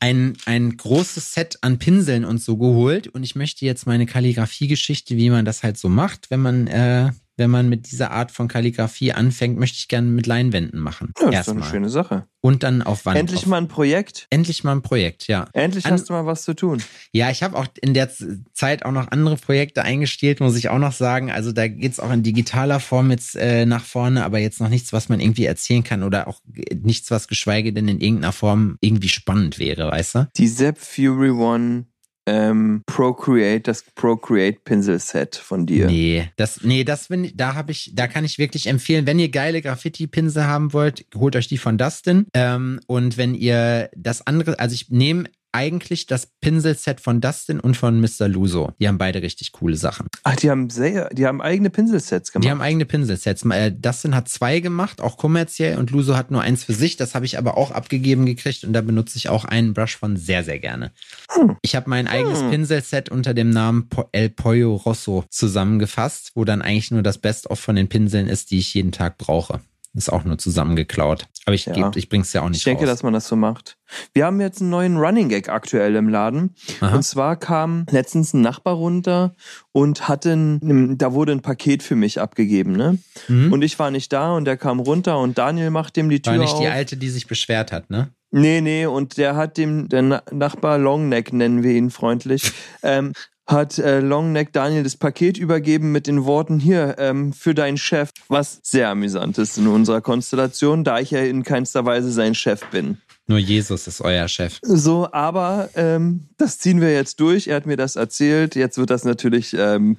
ein, ein großes Set an Pinseln und so geholt und ich möchte jetzt meine Kalligrafie-Geschichte, wie man das halt so macht, wenn man, äh, wenn man mit dieser Art von Kalligrafie anfängt, möchte ich gerne mit Leinwänden machen. Ja, das ist eine schöne Sache. Und dann auf Wand. Endlich auf, mal ein Projekt. Endlich mal ein Projekt, ja. Endlich An- hast du mal was zu tun. Ja, ich habe auch in der Zeit auch noch andere Projekte eingestellt, muss ich auch noch sagen. Also da geht's auch in digitaler Form jetzt äh, nach vorne, aber jetzt noch nichts, was man irgendwie erzählen kann oder auch nichts, was geschweige denn in irgendeiner Form irgendwie spannend wäre, weißt du? Die Zap Fury One ähm, Procreate, das Procreate Pinselset von dir. Nee, das, nee, das bin, da habe ich, da kann ich wirklich empfehlen, wenn ihr geile Graffiti-Pinsel haben wollt, holt euch die von Dustin. Ähm, und wenn ihr das andere, also ich nehme eigentlich das Pinselset von Dustin und von Mr. Luso. Die haben beide richtig coole Sachen. Ach, die haben sehr, die haben eigene Pinselsets gemacht. Die haben eigene Pinselsets. Äh, Dustin hat zwei gemacht, auch kommerziell, und Luso hat nur eins für sich. Das habe ich aber auch abgegeben gekriegt und da benutze ich auch einen Brush von sehr, sehr gerne. Hm. Ich habe mein eigenes Hm. Pinselset unter dem Namen El Pollo Rosso zusammengefasst, wo dann eigentlich nur das Best-of von den Pinseln ist, die ich jeden Tag brauche. Ist auch nur zusammengeklaut. Aber ich, Ja. geb, ich bring's ja auch nicht ich denke, raus. dass man das so macht. Wir haben jetzt einen neuen Running Gag aktuell im Laden. Aha. Und zwar kam letztens ein Nachbar runter und hatte, ein, da wurde ein Paket für mich abgegeben, ne? Mhm. Und ich war nicht da und der kam runter und Daniel macht dem die Tür War nicht auf. die alte, die sich beschwert hat, ne? Nee, nee, und der hat dem, der Na Nachbar Longneck, nennen wir ihn freundlich, ähm, hat äh, Longneck Daniel das Paket übergeben mit den Worten hier ähm, für deinen Chef, was sehr amüsant ist in unserer Konstellation, da ich ja in keinster Weise sein Chef bin. Nur Jesus ist euer Chef. So, aber ähm, das ziehen wir jetzt durch. Er hat mir das erzählt. Jetzt wird das natürlich ähm,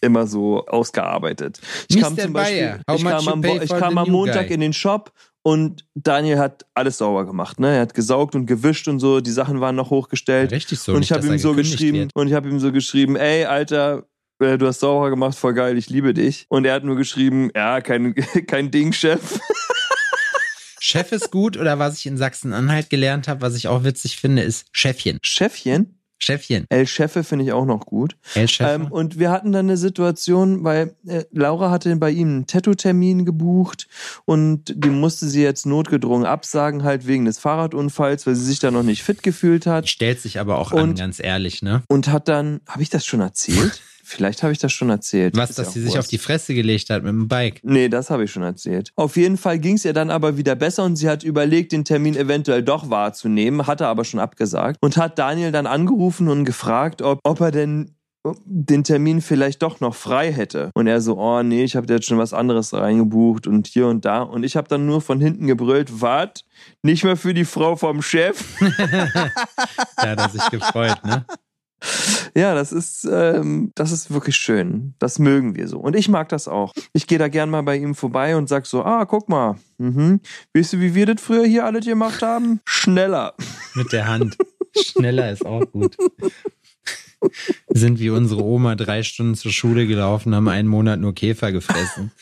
immer so ausgearbeitet. Ich Mr. kam zum Beispiel, Bayer, ich kam, am, ich kam am Montag guy? in den Shop und Daniel hat alles sauber gemacht. Ne? Er hat gesaugt und gewischt und so. Die Sachen waren noch hochgestellt. Richtig so. und nicht, ich habe ihm so geschrieben wird. und ich habe ihm so geschrieben, ey Alter, äh, du hast sauber gemacht, voll geil, ich liebe dich. Und er hat nur geschrieben, ja, kein kein Ding, Chef. Chef ist gut oder was ich in Sachsen-Anhalt gelernt habe, was ich auch witzig finde, ist Chefchen. Chefchen. Chefchen. El Chefe finde ich auch noch gut. El Chef. Ähm, und wir hatten dann eine Situation, weil äh, Laura hatte bei ihm einen Tattoo-Termin gebucht und die musste sie jetzt notgedrungen absagen, halt wegen des Fahrradunfalls, weil sie sich da noch nicht fit gefühlt hat. stellt sich aber auch an, Und- ganz ehrlich, ne? Und hat dann, habe ich das schon erzählt? Vielleicht habe ich das schon erzählt. Was, Ist ja dass auch sie sich Wurst. auf die Fresse gelegt hat mit dem Bike. Nee, das habe ich schon erzählt. Auf jeden Fall ging es ihr dann aber wieder besser und sie hat überlegt, den Termin eventuell doch wahrzunehmen, hatte aber schon abgesagt und hat Daniel dann angerufen und gefragt, ob, ob er denn den Termin vielleicht doch noch frei hätte. Und er so, oh nee, ich habe jetzt schon was anderes reingebucht und hier und da. Und ich habe dann nur von hinten gebrüllt, wart, nicht mehr für die Frau vom Chef. Da hat er sich gefreut, ne? Ja, das ist, ähm, das ist wirklich schön. Das mögen wir so. Und ich mag das auch. Ich gehe da gern mal bei ihm vorbei und sag so, ah, guck mal, mhm. weißt du, wie wir das früher hier alles gemacht haben? Schneller. Mit der Hand. Schneller ist auch gut. Sind wie unsere Oma drei Stunden zur Schule gelaufen, haben einen Monat nur Käfer gefressen.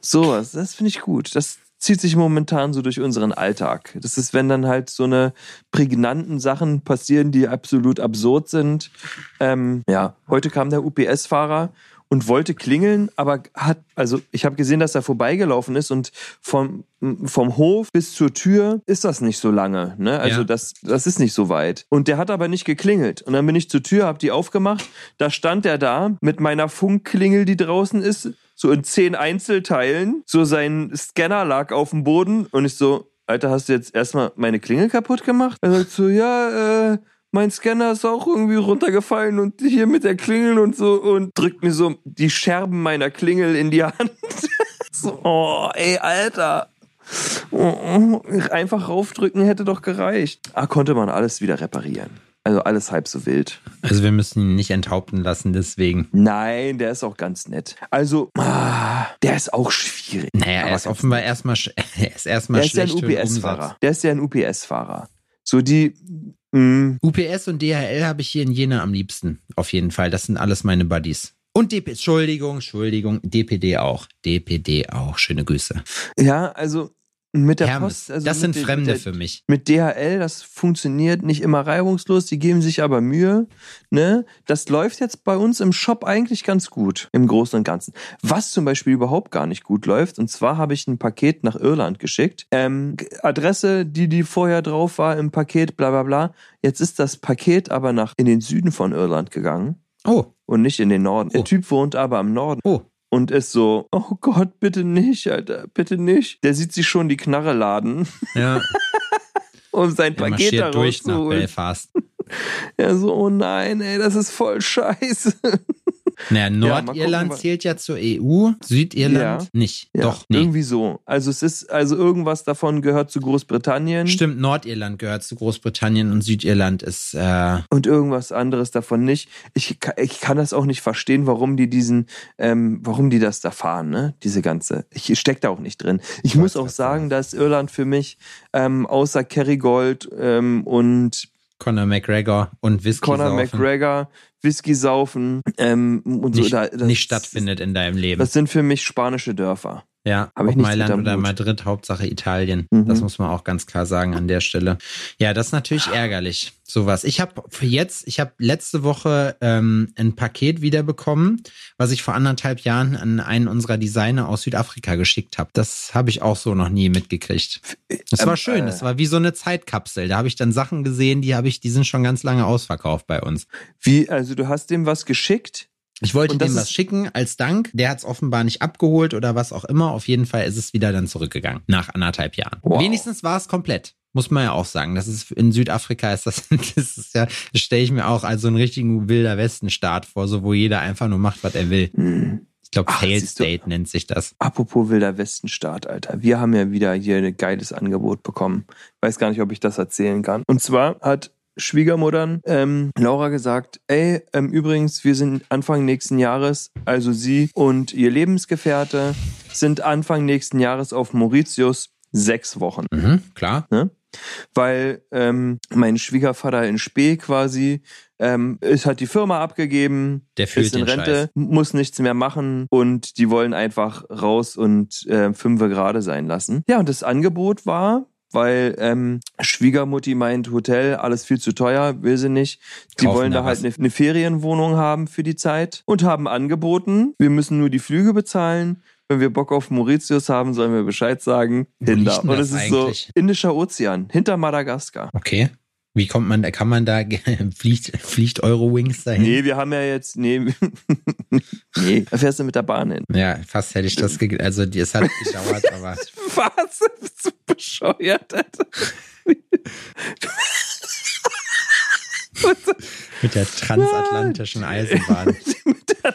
Sowas, das finde ich gut. Das zieht sich momentan so durch unseren Alltag. Das ist, wenn dann halt so eine prägnanten Sachen passieren, die absolut absurd sind. Ähm, ja, heute kam der UPS-Fahrer und wollte klingeln, aber hat, also ich habe gesehen, dass er vorbeigelaufen ist und vom, vom Hof bis zur Tür ist das nicht so lange. Ne? Also Ja. das, das ist nicht so weit. Und der hat aber nicht geklingelt. Und dann bin ich zur Tür, hab die aufgemacht. Da stand er da mit meiner Funkklingel, die draußen ist, so in zehn Einzelteilen. So sein Scanner lag auf dem Boden und ich so, Alter, hast du jetzt erstmal meine Klingel kaputt gemacht? Er sagt so, ja, äh, mein Scanner ist auch irgendwie runtergefallen und hier mit der Klingel und so und drückt mir so die Scherben meiner Klingel in die Hand. so, oh, ey, Alter. Oh, oh, Einfach raufdrücken hätte doch gereicht. Ah, konnte man alles wieder reparieren. Also alles halb so wild. Also wir müssen ihn nicht enthaupten lassen, deswegen. Nein, der ist auch ganz nett. Also, ah, der ist auch schwierig. Naja, Aber er ist offenbar erstmal, er ist erstmal Der ist ja ein UPS-Fahrer. Der ist ja ein UPS-Fahrer. So die, mh, UPS und DHL habe ich hier in Jena am liebsten. Auf jeden Fall. Das sind alles meine Buddies. Und DP, Entschuldigung, Entschuldigung, DPD auch. DPD auch. Schöne Grüße. ja, also mit der Hermes. Post. Also das sind der- Fremde mit für der, mich. Mit DHL, das funktioniert nicht immer reibungslos, die geben sich aber Mühe. Ne? Das läuft jetzt bei uns im Shop eigentlich ganz gut, im Großen und Ganzen. Was zum Beispiel überhaupt gar nicht gut läuft, und zwar habe ich ein Paket nach Irland geschickt. Ähm, Adresse, die, die vorher drauf war im Paket, bla bla bla. Jetzt ist das Paket aber nach in den Süden von Irland gegangen Oh, und nicht in den Norden. Oh. Der Typ wohnt aber am Norden oh. Und ist so, oh Gott, bitte nicht, Alter, bitte nicht. Der sieht sich schon die Knarre laden, Ja, um sein er Paket da durch nach. Belfast. Ja, so, oh nein, ey, das ist voll scheiße. Naja, Nordirland gucken, zählt ja zur EU, Südirland Ja. nicht. Ja, Doch, nee. Irgendwie so. Also es ist, also irgendwas davon gehört zu Großbritannien. Stimmt, Nordirland gehört zu Großbritannien und Südirland ist, äh, Und irgendwas anderes davon nicht. Ich, ich kann das auch nicht verstehen, warum die diesen, ähm, warum die das da fahren, ne? Diese ganze. Ich steck da auch nicht drin. Ich muss auch sagen, dass Irland für mich ähm, außer Kerrygold ähm, und Conor McGregor und Whisky Conor saufen McGregor, Whisky saufen ähm, und nicht, so. Da, das, nicht stattfindet in deinem Leben. Das sind für mich spanische Dörfer. Ja, Hab ich Mailand oder. Madrid, Hauptsache Italien. Mhm. Das muss man auch ganz klar sagen an der Stelle. Ja, das ist natürlich ärgerlich, sowas. Ich habe für jetzt, ich habe letzte Woche ähm, ein Paket wiederbekommen, was ich vor anderthalb Jahren an einen unserer Designer aus Südafrika geschickt habe. Das habe ich auch so noch nie mitgekriegt. Das war Ähm, schön, äh, das war wie so eine Zeitkapsel. Da habe ich dann Sachen gesehen, die habe ich, die sind schon ganz lange ausverkauft bei uns. Wie, also du hast dem was geschickt? Ich wollte dem was schicken als Dank. Der hat es offenbar nicht abgeholt oder was auch immer. Auf jeden Fall ist es wieder dann zurückgegangen. Nach anderthalb Jahren. Wow. Wenigstens war es komplett. Muss man ja auch sagen. Das ist in Südafrika ist das, das ist ja, das stelle ich mir auch als so einen richtigen wilder Westen-Staat vor, so wo jeder einfach nur macht, was er will. Hm. Ich glaube, Failed du. State nennt sich das. Apropos Wilder Westenstaat, Alter. Wir haben ja wieder hier ein geiles Angebot bekommen. Weiß gar nicht, ob ich das erzählen kann. Und zwar hat Schwiegermuttern ähm, Laura gesagt, ey, ähm, übrigens, wir sind Anfang nächsten Jahres, also sie und ihr Lebensgefährte sind Anfang nächsten Jahres auf Mauritius sechs Wochen. Mhm, klar. weil ähm, mein Schwiegervater in Spee quasi ähm, ist, hat die Firma abgegeben, Der fühlt ist in Rente, Scheiß. muss nichts mehr machen und die wollen einfach raus und äh, fünfe gerade sein lassen. Ja, und das Angebot war, weil ähm, Schwiegermutti meint, Hotel, alles viel zu teuer, will sie nicht. Die Kaufen wollen da halt eine, eine Ferienwohnung haben für die Zeit und haben angeboten, wir müssen nur die Flüge bezahlen. Wenn wir Bock auf Mauritius haben, sollen wir Bescheid sagen. Hinter. Und es ist so eigentlich? Indischer Ozean, hinter Madagaskar. Okay. Wie kommt man da, kann man da, fliegt, fliegt Eurowings dahin? Nee, wir haben ja jetzt, nee, nee, da fährst du mit der Bahn hin. Ja, fast hätte ich das, also es hat gedauert, aber Was? Bist du bescheuert, Alter? mit der transatlantischen Eisenbahn. mit der,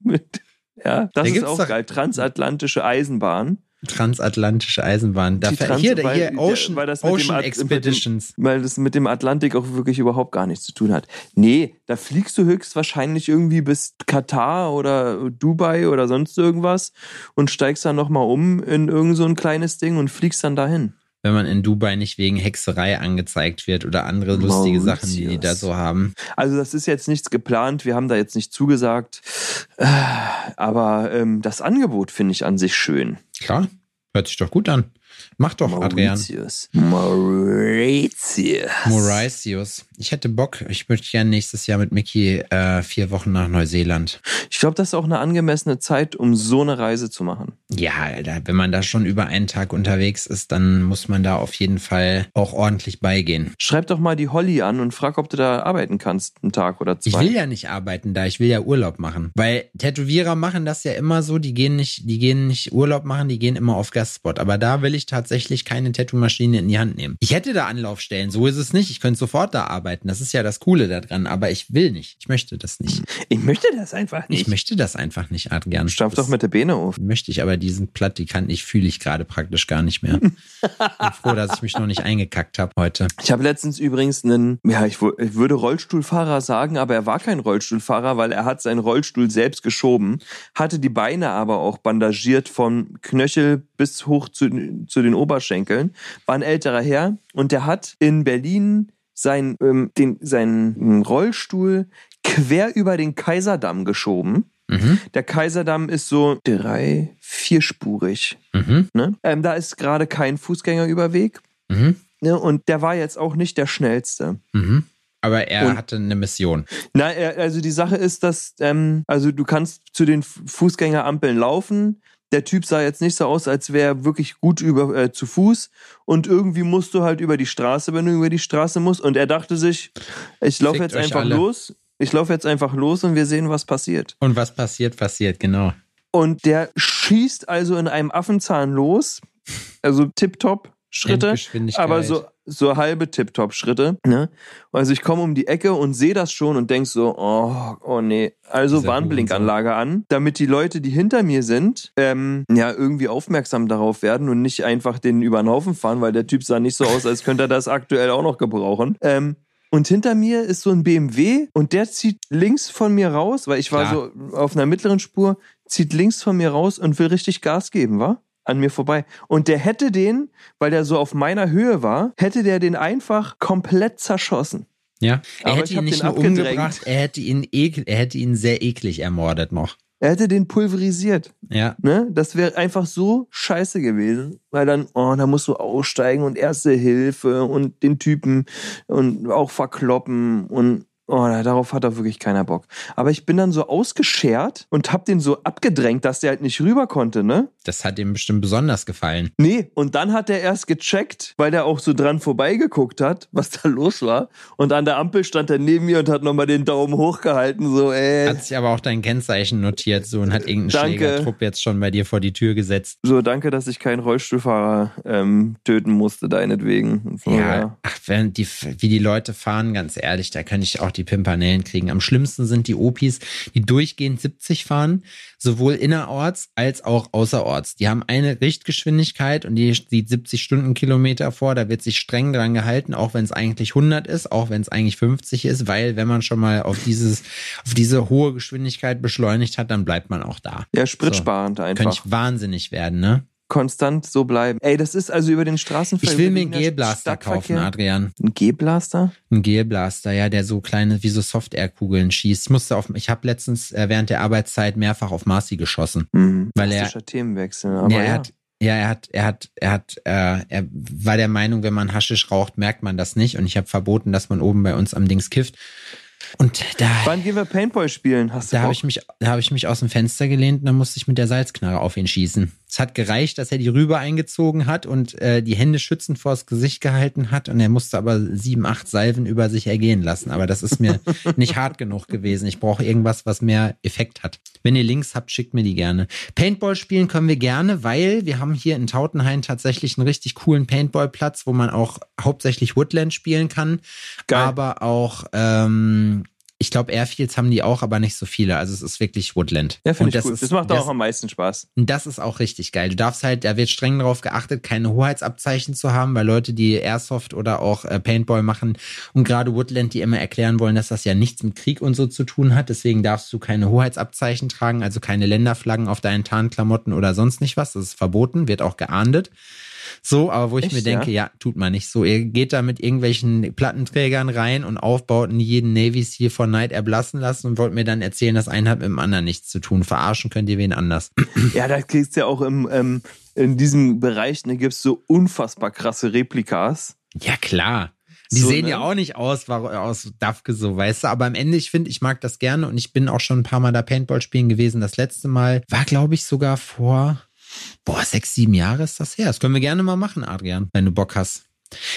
mit, ja, das Da ist auch doch- geil. Transatlantische Eisenbahn. Transatlantische Eisenbahn. Da Trans- hier, weil- hier Ocean, weil das mit dem Ocean dem- Expeditions. Weil das mit dem Atlantik auch wirklich überhaupt gar nichts zu tun hat. Nee, da fliegst du höchstwahrscheinlich irgendwie bis Katar oder Dubai oder sonst irgendwas und steigst dann nochmal um in irgend so ein kleines Ding und fliegst dann dahin. Wenn man in Dubai nicht wegen Hexerei angezeigt wird oder andere lustige Sachen, die die da so haben. Also das ist jetzt nichts geplant, wir haben da jetzt nicht zugesagt. Äh, Aber ähm, das Angebot finde ich an sich schön. Klar, hört sich doch gut an. Mach doch, Adrian. Mauritius. Mauritius. Mauritius. Ich hätte Bock, ich möchte gerne nächstes Jahr mit Mickey äh, vier Wochen nach Neuseeland. Ich glaube, das ist auch eine angemessene Zeit, um so eine Reise zu machen. Ja, Alter, wenn man da schon über einen Tag unterwegs ist, dann muss man da auf jeden Fall auch ordentlich beigehen. Schreib doch mal die Holly an und frag, ob du da arbeiten kannst, einen Tag oder Ich zwei. will ja nicht arbeiten da, ich will ja Urlaub machen. Weil Tätowierer machen das ja immer so, die gehen nicht, die gehen nicht Urlaub machen, die gehen immer auf Gastspot. Aber da will ich tatsächlich keine Tattoo-Maschine in die Hand nehmen. Ich hätte da Anlaufstellen, so ist es nicht. Ich könnte sofort da arbeiten. Das ist ja das Coole daran, aber ich will nicht. Ich möchte das nicht. Ich möchte das einfach nicht. Ich möchte das einfach nicht, Adrian. Stampf doch mit der Beine auf. Möchte ich, aber diesen Plattikant, ich fühle ich gerade praktisch gar nicht mehr. Bin froh, dass ich mich noch nicht eingekackt habe heute. Ich habe letztens übrigens einen, ja, ich, ich würde Rollstuhlfahrer sagen, aber er war kein Rollstuhlfahrer, weil er hat seinen Rollstuhl selbst geschoben, hatte die Beine aber auch bandagiert vom Knöchel bis hoch zu, zu den Oberschenkeln. War ein älterer Herr und der hat in Berlin sein, ähm, den, seinen Rollstuhl quer über den Kaiserdamm geschoben. Mhm. Der Kaiserdamm ist so drei, vierspurig. Mhm. Ne? Ähm, da ist gerade kein Fußgängerüberweg. Mhm. Ne? Und der war jetzt auch nicht der schnellste. Mhm. Aber er Und- hatte eine Mission. Na, er- also die Sache ist, dass, ähm, also du kannst zu den Fu- Fußgängerampeln laufen. Der Typ sah jetzt nicht so aus, als wäre er wirklich gut über äh, zu Fuß. Und irgendwie musst du halt über die Straße, wenn du über die Straße musst. Und er dachte sich, ich laufe jetzt einfach alle. los. Ich laufe jetzt einfach los und wir sehen, was passiert. Und was passiert, passiert, genau. Und der schießt also in einem Affenzahn los. Also tipptopp Schritte. Aber so, so halbe Tip-Top-Schritte. Ne? Also ich komme um die Ecke und sehe das schon und denk so, oh, oh nee. Also Warnblinkanlage an, damit die Leute, die hinter mir sind, ähm, ja, irgendwie aufmerksam darauf werden und nicht einfach den über den Haufen fahren, weil der Typ sah nicht so aus, als könnte er das aktuell auch noch gebrauchen. Ähm, und hinter mir ist so ein BMW und der zieht links von mir raus, weil ich war Klar. so auf einer mittleren Spur, zieht links von mir raus und will richtig Gas geben, war? An mir vorbei. Und der hätte den, weil der so auf meiner Höhe war, hätte der den einfach komplett zerschossen. Ja, er Aber hätte ihn nicht nur umgebracht, er hätte ihn ekel, er hätte ihn sehr eklig ermordet noch. Er hätte den pulverisiert. Ja, Ne? Das wäre einfach so scheiße gewesen. Weil dann, oh, da musst du aussteigen und erste Hilfe und den Typen und auch verkloppen und oh, darauf hat er wirklich keiner Bock. Aber ich bin dann so ausgeschert und hab den so abgedrängt, dass der halt nicht rüber konnte, ne? das hat ihm bestimmt besonders gefallen. Nee, und dann hat er erst gecheckt, weil der auch so dran vorbeigeguckt hat, was da los war. Und an der Ampel stand er neben mir und hat nochmal den Daumen hochgehalten, so, ey. Hat sich aber auch dein Kennzeichen notiert so und hat irgendeinen Danke. Schlägertrupp jetzt schon bei dir vor die Tür gesetzt. So, danke, dass ich keinen Rollstuhlfahrer ähm, töten musste, deinetwegen. So, Ja, ach, während die, wie die Leute fahren, ganz ehrlich, da kann ich auch die Pimpanellen kriegen. Am schlimmsten sind die Opis, die durchgehend 70 fahren, sowohl innerorts als auch außerorts. Die haben eine Richtgeschwindigkeit und die sieht 70 Stundenkilometer vor. Da wird sich streng dran gehalten, auch wenn es eigentlich 100 ist, auch wenn es eigentlich 50 ist, weil wenn man schon mal auf dieses, auf diese hohe Geschwindigkeit beschleunigt hat, dann bleibt man auch da. Ja, spritsparend einfach. Könnte ich wahnsinnig werden, ne? Konstant so bleiben. Ey, das ist also über den Straßenverkehr. Ich will mir einen Gelblaster kaufen, Adrian. Ein G-Blaster? Ein Gelblaster, ja, der so kleine, wie so Soft-Air-Kugeln schießt. Ich musste auf, ich habe letztens äh, während der Arbeitszeit mehrfach auf Marcy geschossen. Mhm. Weil er- Themenwechsel. Aber ja, ja, er hat, ja, er hat, er hat, er hat, äh, er war der Meinung, wenn man Haschisch raucht, merkt man das nicht. Und ich habe verboten, dass man oben bei uns am Dings kifft. Und da, Wann gehen wir Paintball spielen? Hast du da habe ich mich, da habe ich mich aus dem Fenster gelehnt und dann musste ich mit der Salzknarre auf ihn schießen. Es hat gereicht, dass er die Rübe eingezogen hat und äh, die Hände schützend vors Gesicht gehalten hat und er musste aber sieben, acht Salven über sich ergehen lassen. Aber das ist mir nicht hart genug gewesen. Ich brauche irgendwas, was mehr Effekt hat. Wenn ihr Links habt, schickt mir die gerne. Paintball spielen können wir gerne, weil wir haben hier in Tautenhain tatsächlich einen richtig coolen Paintball-Platz, wo man auch hauptsächlich Woodland spielen kann, Geil. aber auch ähm, ich glaube, Airfields haben die auch, aber nicht so viele. Also es ist wirklich Woodland. Ja, finde ich das cool. ist- das macht das, auch am meisten Spaß. und das ist auch richtig geil. Du darfst halt, da wird streng darauf geachtet, keine Hoheitsabzeichen zu haben, weil Leute, die Airsoft oder auch äh, Paintball machen und gerade Woodland, die immer erklären wollen, dass das ja nichts mit Krieg und so zu tun hat. Deswegen darfst du keine Hoheitsabzeichen tragen, also keine Länderflaggen auf deinen Tarnklamotten oder sonst nicht was. Das ist verboten, wird auch geahndet. So, aber wo ich Echt, mir denke, ja? tut man nicht so. Ihr geht da mit irgendwelchen Plattenträgern rein und Aufbauten jeden Navy Seal von Night erblassen lassen und wollt mir dann erzählen, das eine hat mit dem anderen nichts zu tun. Verarschen könnt ihr wen anders. Ja, da kriegst du ja auch im, ähm, in diesem Bereich, da gibt's so unfassbar krasse Replikas. Ja, klar. Die So, sehen ne? ja auch nicht aus, war aus Dafke so, weißt du. Aber am Ende, ich finde, ich mag das gerne und ich bin auch schon ein paar Mal da Paintball spielen gewesen. Das letzte Mal war, glaube ich, sogar vor, boah, sechs, sieben Jahre ist das her. Das können wir gerne mal machen, Adrian, wenn du Bock hast.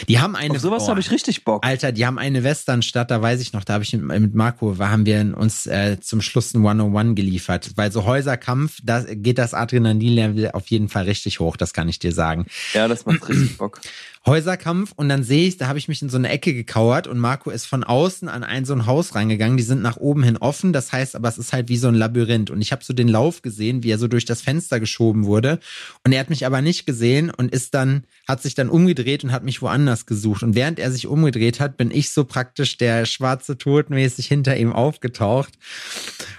Die haben eine. Auf sowas oh, habe ich richtig Bock. Alter, die haben eine Westernstadt, da weiß ich noch, da habe ich mit, Marco, war, haben wir uns äh, zum Schluss ein 101 geliefert. Weil so Häuserkampf, da geht das Adrenalinlevel auf jeden Fall richtig hoch, das kann ich dir sagen. Ja, das macht richtig Bock. Häuserkampf und dann sehe ich, da habe ich mich in so eine Ecke gekauert und Marco ist von außen an ein so ein Haus reingegangen. Die sind nach oben hin offen, das heißt aber, es ist halt wie so ein Labyrinth und ich habe so den Lauf gesehen, wie er so durch das Fenster geschoben wurde und er hat mich aber nicht gesehen und ist dann, hat sich dann umgedreht und hat mich woanders gesucht und während er sich umgedreht hat, bin ich so praktisch der schwarze Tod mäßig hinter ihm aufgetaucht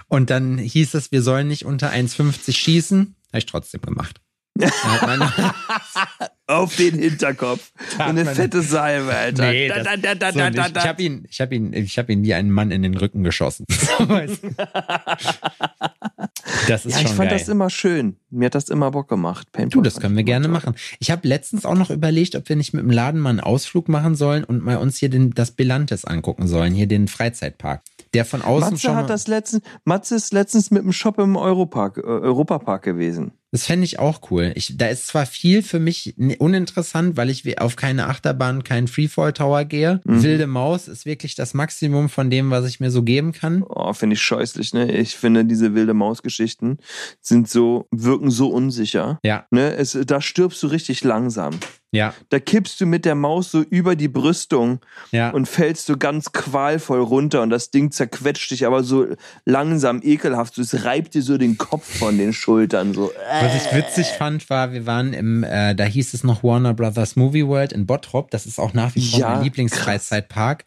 und dann hieß es, wir sollen nicht unter 1,50 schießen. Habe ich trotzdem gemacht. Auf den Hinterkopf. Und eine fette Salve, Alter. Nee, da, das- da, da, da, So, da, ich ich habe ihn, ich habe ihn, ich habe ihn wie einen Mann in den Rücken geschossen. Du? das ist Ja, ich schon fand geil. das immer schön. Mir hat das immer Bock gemacht. Du, Paintball das fand können ich wir gerne machen. Ich habe letztens auch noch überlegt, ob wir nicht mit dem Laden mal einen Ausflug machen sollen und mal uns hier den, das Bilantes angucken sollen, hier den Freizeitpark. Der von außen Matze schon hat das letztens, Matze ist letztens mit dem Shop im Europark, äh, Europapark gewesen. Das fände ich auch cool. Ich, da ist zwar viel für mich uninteressant, weil ich auf keine Achterbahn, keinen Freefall Tower gehe. Mhm. Wilde Maus ist wirklich das Maximum von dem, was ich mir so geben kann. Oh, finde ich scheußlich, ne? Ich finde, diese wilde Maus-Geschichten sind so, wirken so unsicher. Ja, Ne? Es, da stirbst du richtig langsam. ja, Da kippst du mit der Maus so über die Brüstung ja. und fällst so ganz qualvoll runter und das Ding zerquetscht dich aber so langsam, ekelhaft. So, es reibt dir so den Kopf von den Schultern. So. Was ich witzig fand, war, wir waren im, äh, da hieß es noch Warner Brothers Movie World in Bottrop. Das ist auch nach wie vor Ja, mein Lieblingsfreizeitpark.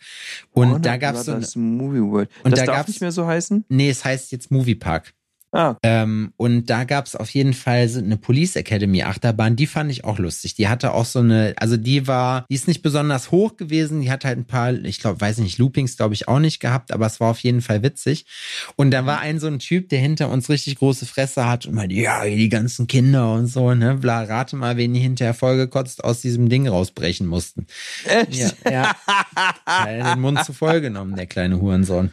Und Warner da gab's so, Brothers Movie World. Und das da darf gab's- nicht mehr so heißen? nee, es heißt jetzt Movie Park. Ah, Ähm, und da gab's auf jeden Fall so eine Police Academy Achterbahn, die fand ich auch lustig. Die hatte auch so eine, also die war, die ist nicht besonders hoch gewesen, die hat halt ein paar, ich glaube, weiß nicht, Loopings glaube ich auch nicht gehabt, aber es war auf jeden Fall witzig. Und da war ein so ein Typ, der hinter uns richtig große Fresse hat und meinte, ja, die ganzen Kinder und so, ne, bla, rate mal, wen die hinterher vollgekotzt aus diesem Ding rausbrechen mussten. echt? Ja, ja. Den Mund zu voll genommen, der kleine Hurensohn.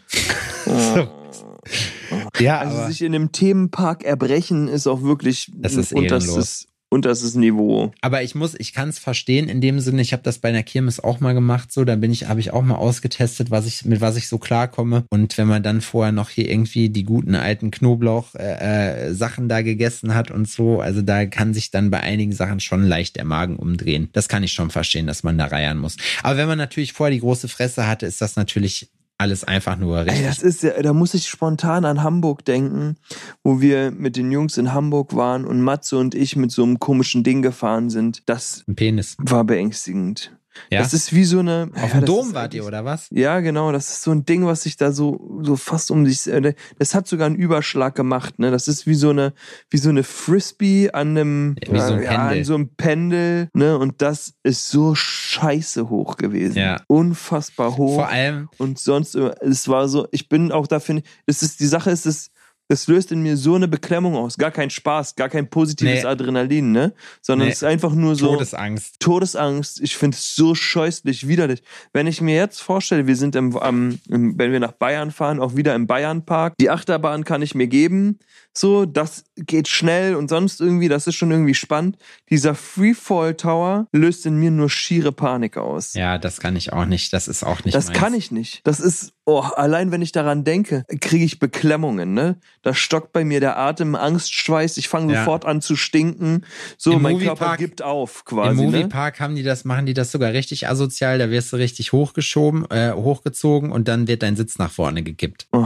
Ja, Also sich in einem Themenpark erbrechen ist auch wirklich Das ist unterstes, unterstes Niveau. Aber ich muss, ich kann es verstehen in dem Sinne. Ich habe das bei einer Kirmes auch mal gemacht. So, da bin ich, habe ich auch mal ausgetestet, was ich mit was ich so klarkomme. Und wenn man dann vorher noch hier irgendwie die guten alten Knoblauch äh, äh, da gegessen hat und so, also da kann sich dann bei einigen Sachen schon leicht der Magen umdrehen. Das kann ich schon verstehen, dass man da reiern muss. Aber wenn man natürlich vorher die große Fresse hatte, ist das natürlich alles einfach nur richtig. Ey, das ist ja, da muss ich spontan an Hamburg denken, wo wir mit den Jungs in Hamburg waren und Matze und ich mit so einem komischen Ding gefahren sind. Das Ein Penis. war beängstigend. Ja. Das ist wie so eine. Auf ja, dem Dom wart ihr, oder was? Ja, genau. Das ist so ein Ding, was sich da so, so fast um sich, äh, das hat sogar einen Überschlag gemacht, ne? Das ist wie so eine, wie so eine Frisbee an einem, Wie so ein ja, Pendel. an so einem Pendel, ne? Und das ist so scheiße hoch gewesen. Ja. Unfassbar hoch. Vor allem, und sonst, es war so, ich bin auch dafür, es ist, die Sache ist, es, es löst in mir so eine Beklemmung aus. Gar kein Spaß, gar kein positives Nee. Adrenalin, ne? Sondern Nee. es ist einfach nur so. Todesangst. Todesangst, ich finde es so scheußlich, widerlich. Wenn ich mir jetzt vorstelle, wir sind im, am, im, wenn wir nach Bayern fahren, auch wieder im Bayernpark, die Achterbahn kann ich mir geben, so, das geht schnell und sonst irgendwie, das ist schon irgendwie spannend. Dieser Freefall Tower löst in mir nur schiere Panik aus. Ja, das kann ich auch nicht. Das ist auch nicht Das meins. kann ich nicht. Das ist, oh, allein wenn ich daran denke, kriege ich Beklemmungen, ne? Da stockt bei mir der Atem, Angstschweiß, ich fange Ja. sofort an zu stinken. So, Im mein Körper Moviepark- gibt auf Im quasi. ne? Moviepark haben die das, machen die das sogar richtig asozial. Da wirst du richtig hochgeschoben, äh, hochgezogen und dann wird dein Sitz nach vorne gekippt. Oh,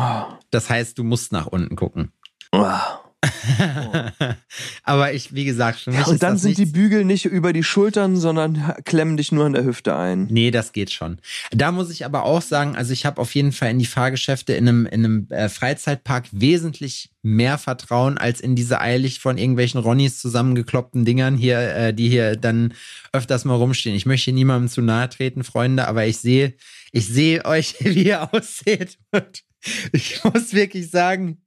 Das heißt, du musst nach unten gucken. Aber ich, wie gesagt, für mich Ja, und dann sind die nichts- Bügel nicht über die Schultern, sondern klemmen dich nur an der Hüfte ein. Nee, das geht schon. Da muss ich aber auch sagen, also ich habe auf jeden Fall in die Fahrgeschäfte in einem, in einem äh, Freizeitpark wesentlich mehr Vertrauen als in diese eilig von irgendwelchen Ronnies zusammengekloppten Dingern hier, äh, die hier dann öfters mal rumstehen. Ich möchte niemandem zu nahe treten, Freunde, aber ich sehe, ich sehe euch, wie ihr ausseht. Und ich muss wirklich sagen,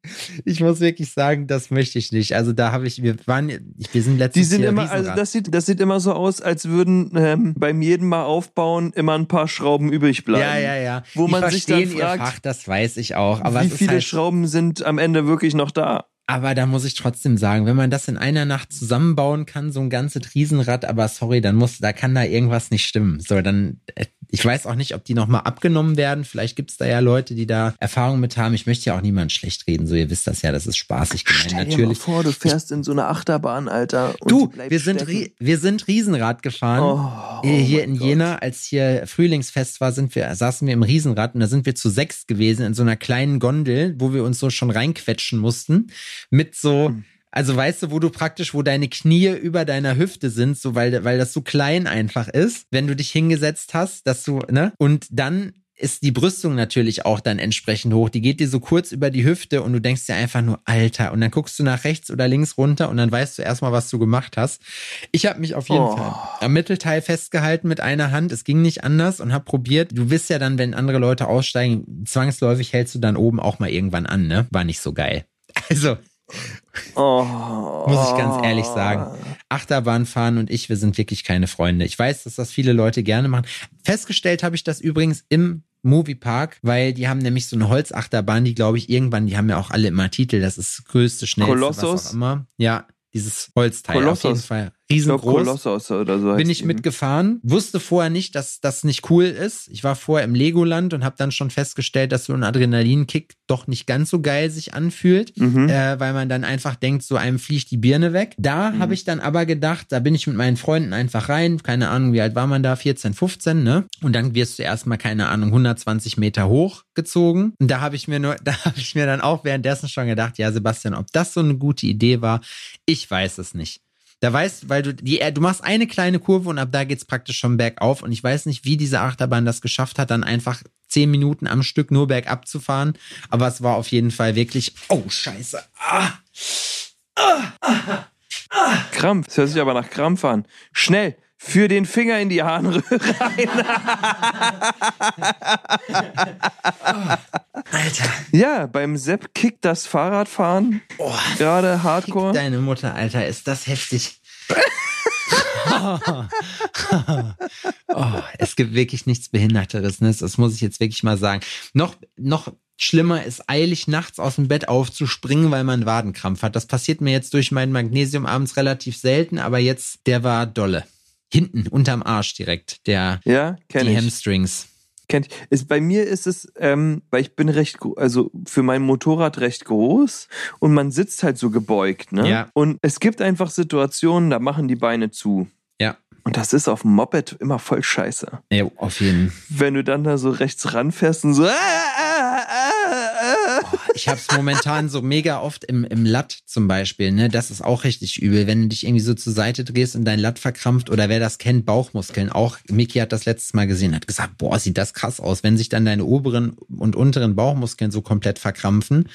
ich muss wirklich sagen, das möchte ich nicht. Also da habe ich, wir waren, wir sind letztes Die sind Jahr immer, also Riesenrad. das sieht, das sieht immer so aus, als würden ähm, beim jeden Mal aufbauen immer ein paar Schrauben übrig bleiben. Ja, ja, ja. Wo die man sich dann fragt, Fach, das weiß ich auch. Aber Wie viele halt, Schrauben sind am Ende wirklich noch da? Aber da muss ich trotzdem sagen, wenn man das in einer Nacht zusammenbauen kann, so ein ganzes Riesenrad, aber sorry, dann muss, da kann da irgendwas nicht stimmen. So, dann, äh, ich weiß auch nicht, ob die nochmal abgenommen werden. Vielleicht gibt's da ja Leute, die da Erfahrung mit haben. Ich möchte ja auch niemand schlecht reden. So, ihr wisst das ja, das ist spaßig gemeint. Stell dir Natürlich. mal vor, du fährst in so eine Achterbahn, Alter. Du, wir sind, wir sind Riesenrad gefahren. Oh, Äh, oh hier in Gott. Jena, als hier Frühlingsfest war, sind wir, saßen wir im Riesenrad und da sind wir zu sechs gewesen in so einer kleinen Gondel, wo wir uns so schon reinquetschen mussten. Mit so, Hm. Also weißt du, wo du praktisch, wo deine Knie über deiner Hüfte sind, so weil, weil das so klein einfach ist, wenn du dich hingesetzt hast, dass du, ne? Und dann ist die Brüstung natürlich auch dann entsprechend hoch. Die geht dir so kurz über die Hüfte und du denkst dir einfach nur, Alter. Und dann guckst du nach rechts oder links runter und dann weißt du erstmal, was du gemacht hast. Ich habe mich auf jeden Oh. Fall am Mittelteil festgehalten mit einer Hand. Es ging nicht anders und habe probiert. Du wisst ja dann, wenn andere Leute aussteigen, zwangsläufig hältst du dann oben auch mal irgendwann an, ne? War nicht so geil. Also, Oh. muss ich ganz ehrlich sagen. Achterbahnfahren und ich, wir sind wirklich keine Freunde. Ich weiß, dass das viele Leute gerne machen. Festgestellt habe ich das übrigens im Moviepark, weil die haben nämlich so eine Holzachterbahn, die glaube ich irgendwann, die haben ja auch alle immer Titel, das ist das größte, schnellste, was Kolossus? auch immer. Ja, dieses Holzteil Kolossus. auf jeden Fall. Ich glaub, Riesengroß. Oder so. Bin ich die. mitgefahren, wusste vorher nicht, dass das nicht cool ist. Ich war vorher im Legoland und habe dann schon festgestellt, dass so ein Adrenalinkick doch nicht ganz so geil sich anfühlt, Mhm. äh, weil man dann einfach denkt, so einem fliegt die Birne weg. Da habe ich dann aber gedacht, da bin ich mit meinen Freunden einfach rein, keine Ahnung, wie alt war man da, 14, 15, ne? Und dann wirst du erstmal, keine Ahnung, 120 Meter hochgezogen. Und da habe ich mir nur, da habe ich mir dann auch währenddessen schon gedacht, ja, Sebastian, ob das so eine gute Idee war, ich weiß es nicht. Da weißt, weil du die, du machst eine kleine Kurve und ab da geht's praktisch schon bergauf. Und ich weiß nicht, wie diese Achterbahn das geschafft hat, dann einfach zehn Minuten am Stück nur bergab zu fahren. Aber es war auf jeden Fall wirklich, oh Scheiße. Ah. Krampf. Das hört sich aber nach Krampf an. Schnell. Für den Finger in die Harnröhre rein. Alter, Ja, beim Sepp kickt das Fahrradfahren. oh, Gerade Hardcore. deine Mutter, Alter, ist das heftig. oh, es gibt wirklich nichts Behinderteres, ne? Das muss ich jetzt wirklich mal sagen. Noch, noch schlimmer ist eilig nachts aus dem Bett aufzuspringen, weil man Wadenkrampf hat. Das passiert mir jetzt durch mein Magnesium abends relativ selten, aber jetzt, der war dolle. Hinten, unterm Arsch direkt, der, Ja, kenn die ich. Hamstrings. Kennt ich. Ist, bei mir ist es, ähm, weil ich bin recht, also für mein Motorrad recht groß und man sitzt halt so gebeugt, ne? Ja. Und es gibt einfach Situationen, da machen die Beine zu. Ja. Und das ist auf dem Moped immer voll scheiße. Ja, auf jeden Wenn du dann da so rechts ranfährst und so. Ah, ah, ah, Ich hab's momentan so mega oft im, im Latt zum Beispiel, ne? Das ist auch richtig übel, wenn du dich irgendwie so zur Seite drehst und dein Latt verkrampft oder wer das kennt, Bauchmuskeln. Auch Miki hat das letztes Mal gesehen, hat gesagt, boah, sieht das krass aus, wenn sich dann deine oberen und unteren Bauchmuskeln so komplett verkrampfen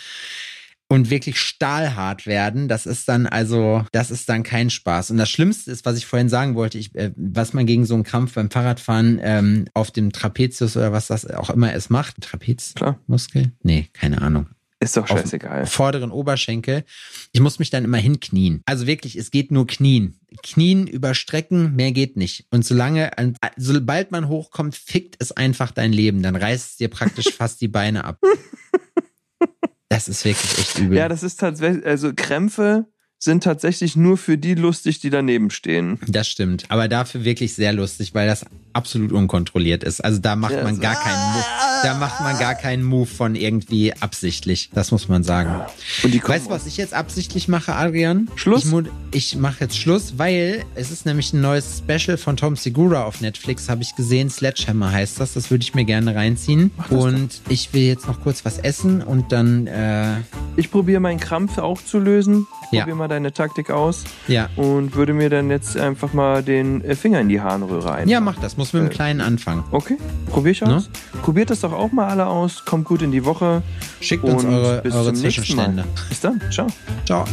und wirklich stahlhart werden, das ist dann also, das ist dann kein Spaß. Und das Schlimmste ist, was ich vorhin sagen wollte, ich, äh, was man gegen so einen Krampf beim Fahrradfahren ähm, auf dem Trapezius oder was das auch immer es macht, Trapezmuskel? Nee, keine Ahnung Ist doch scheißegal. vorderen Oberschenkel. Ich muss mich dann immer hinknien. Also wirklich, es geht nur knien. Knien überstrecken, mehr geht nicht. Und solange, sobald man hochkommt, fickt es einfach dein Leben. Dann reißt es dir praktisch fast die Beine ab. Das ist wirklich echt übel. Ja, das ist tatsächlich, also Krämpfe sind tatsächlich nur für die lustig, die daneben stehen. Das stimmt. Aber dafür wirklich sehr lustig, weil das absolut unkontrolliert ist. Also da macht Ja, man so- gar keinen Move. Da macht man gar keinen Move von irgendwie absichtlich. Das muss man sagen. Und die Weißt du, was ich jetzt absichtlich mache, Adrian? Schluss? Ich, ich mache jetzt Schluss, weil es ist nämlich ein neues Special von Tom Segura auf Netflix, habe ich gesehen. Sledgehammer heißt das. Das würde ich mir gerne reinziehen. Und ich will jetzt noch kurz was essen und dann, äh, Ich probiere meinen Krampf auch zu lösen. Ja. Probier mal deine Taktik aus ja. und würde mir dann jetzt einfach mal den äh, Finger in die Harnröhre ein. Ja, mach das. Muss mit dem Äh, Kleinen anfangen. Okay, probier ich aus. Probiert das doch auch mal alle aus. Kommt gut in die Woche. Schickt uns eure, bis eure zum. Zwischenstände. Bis dann. Ciao. Ciao.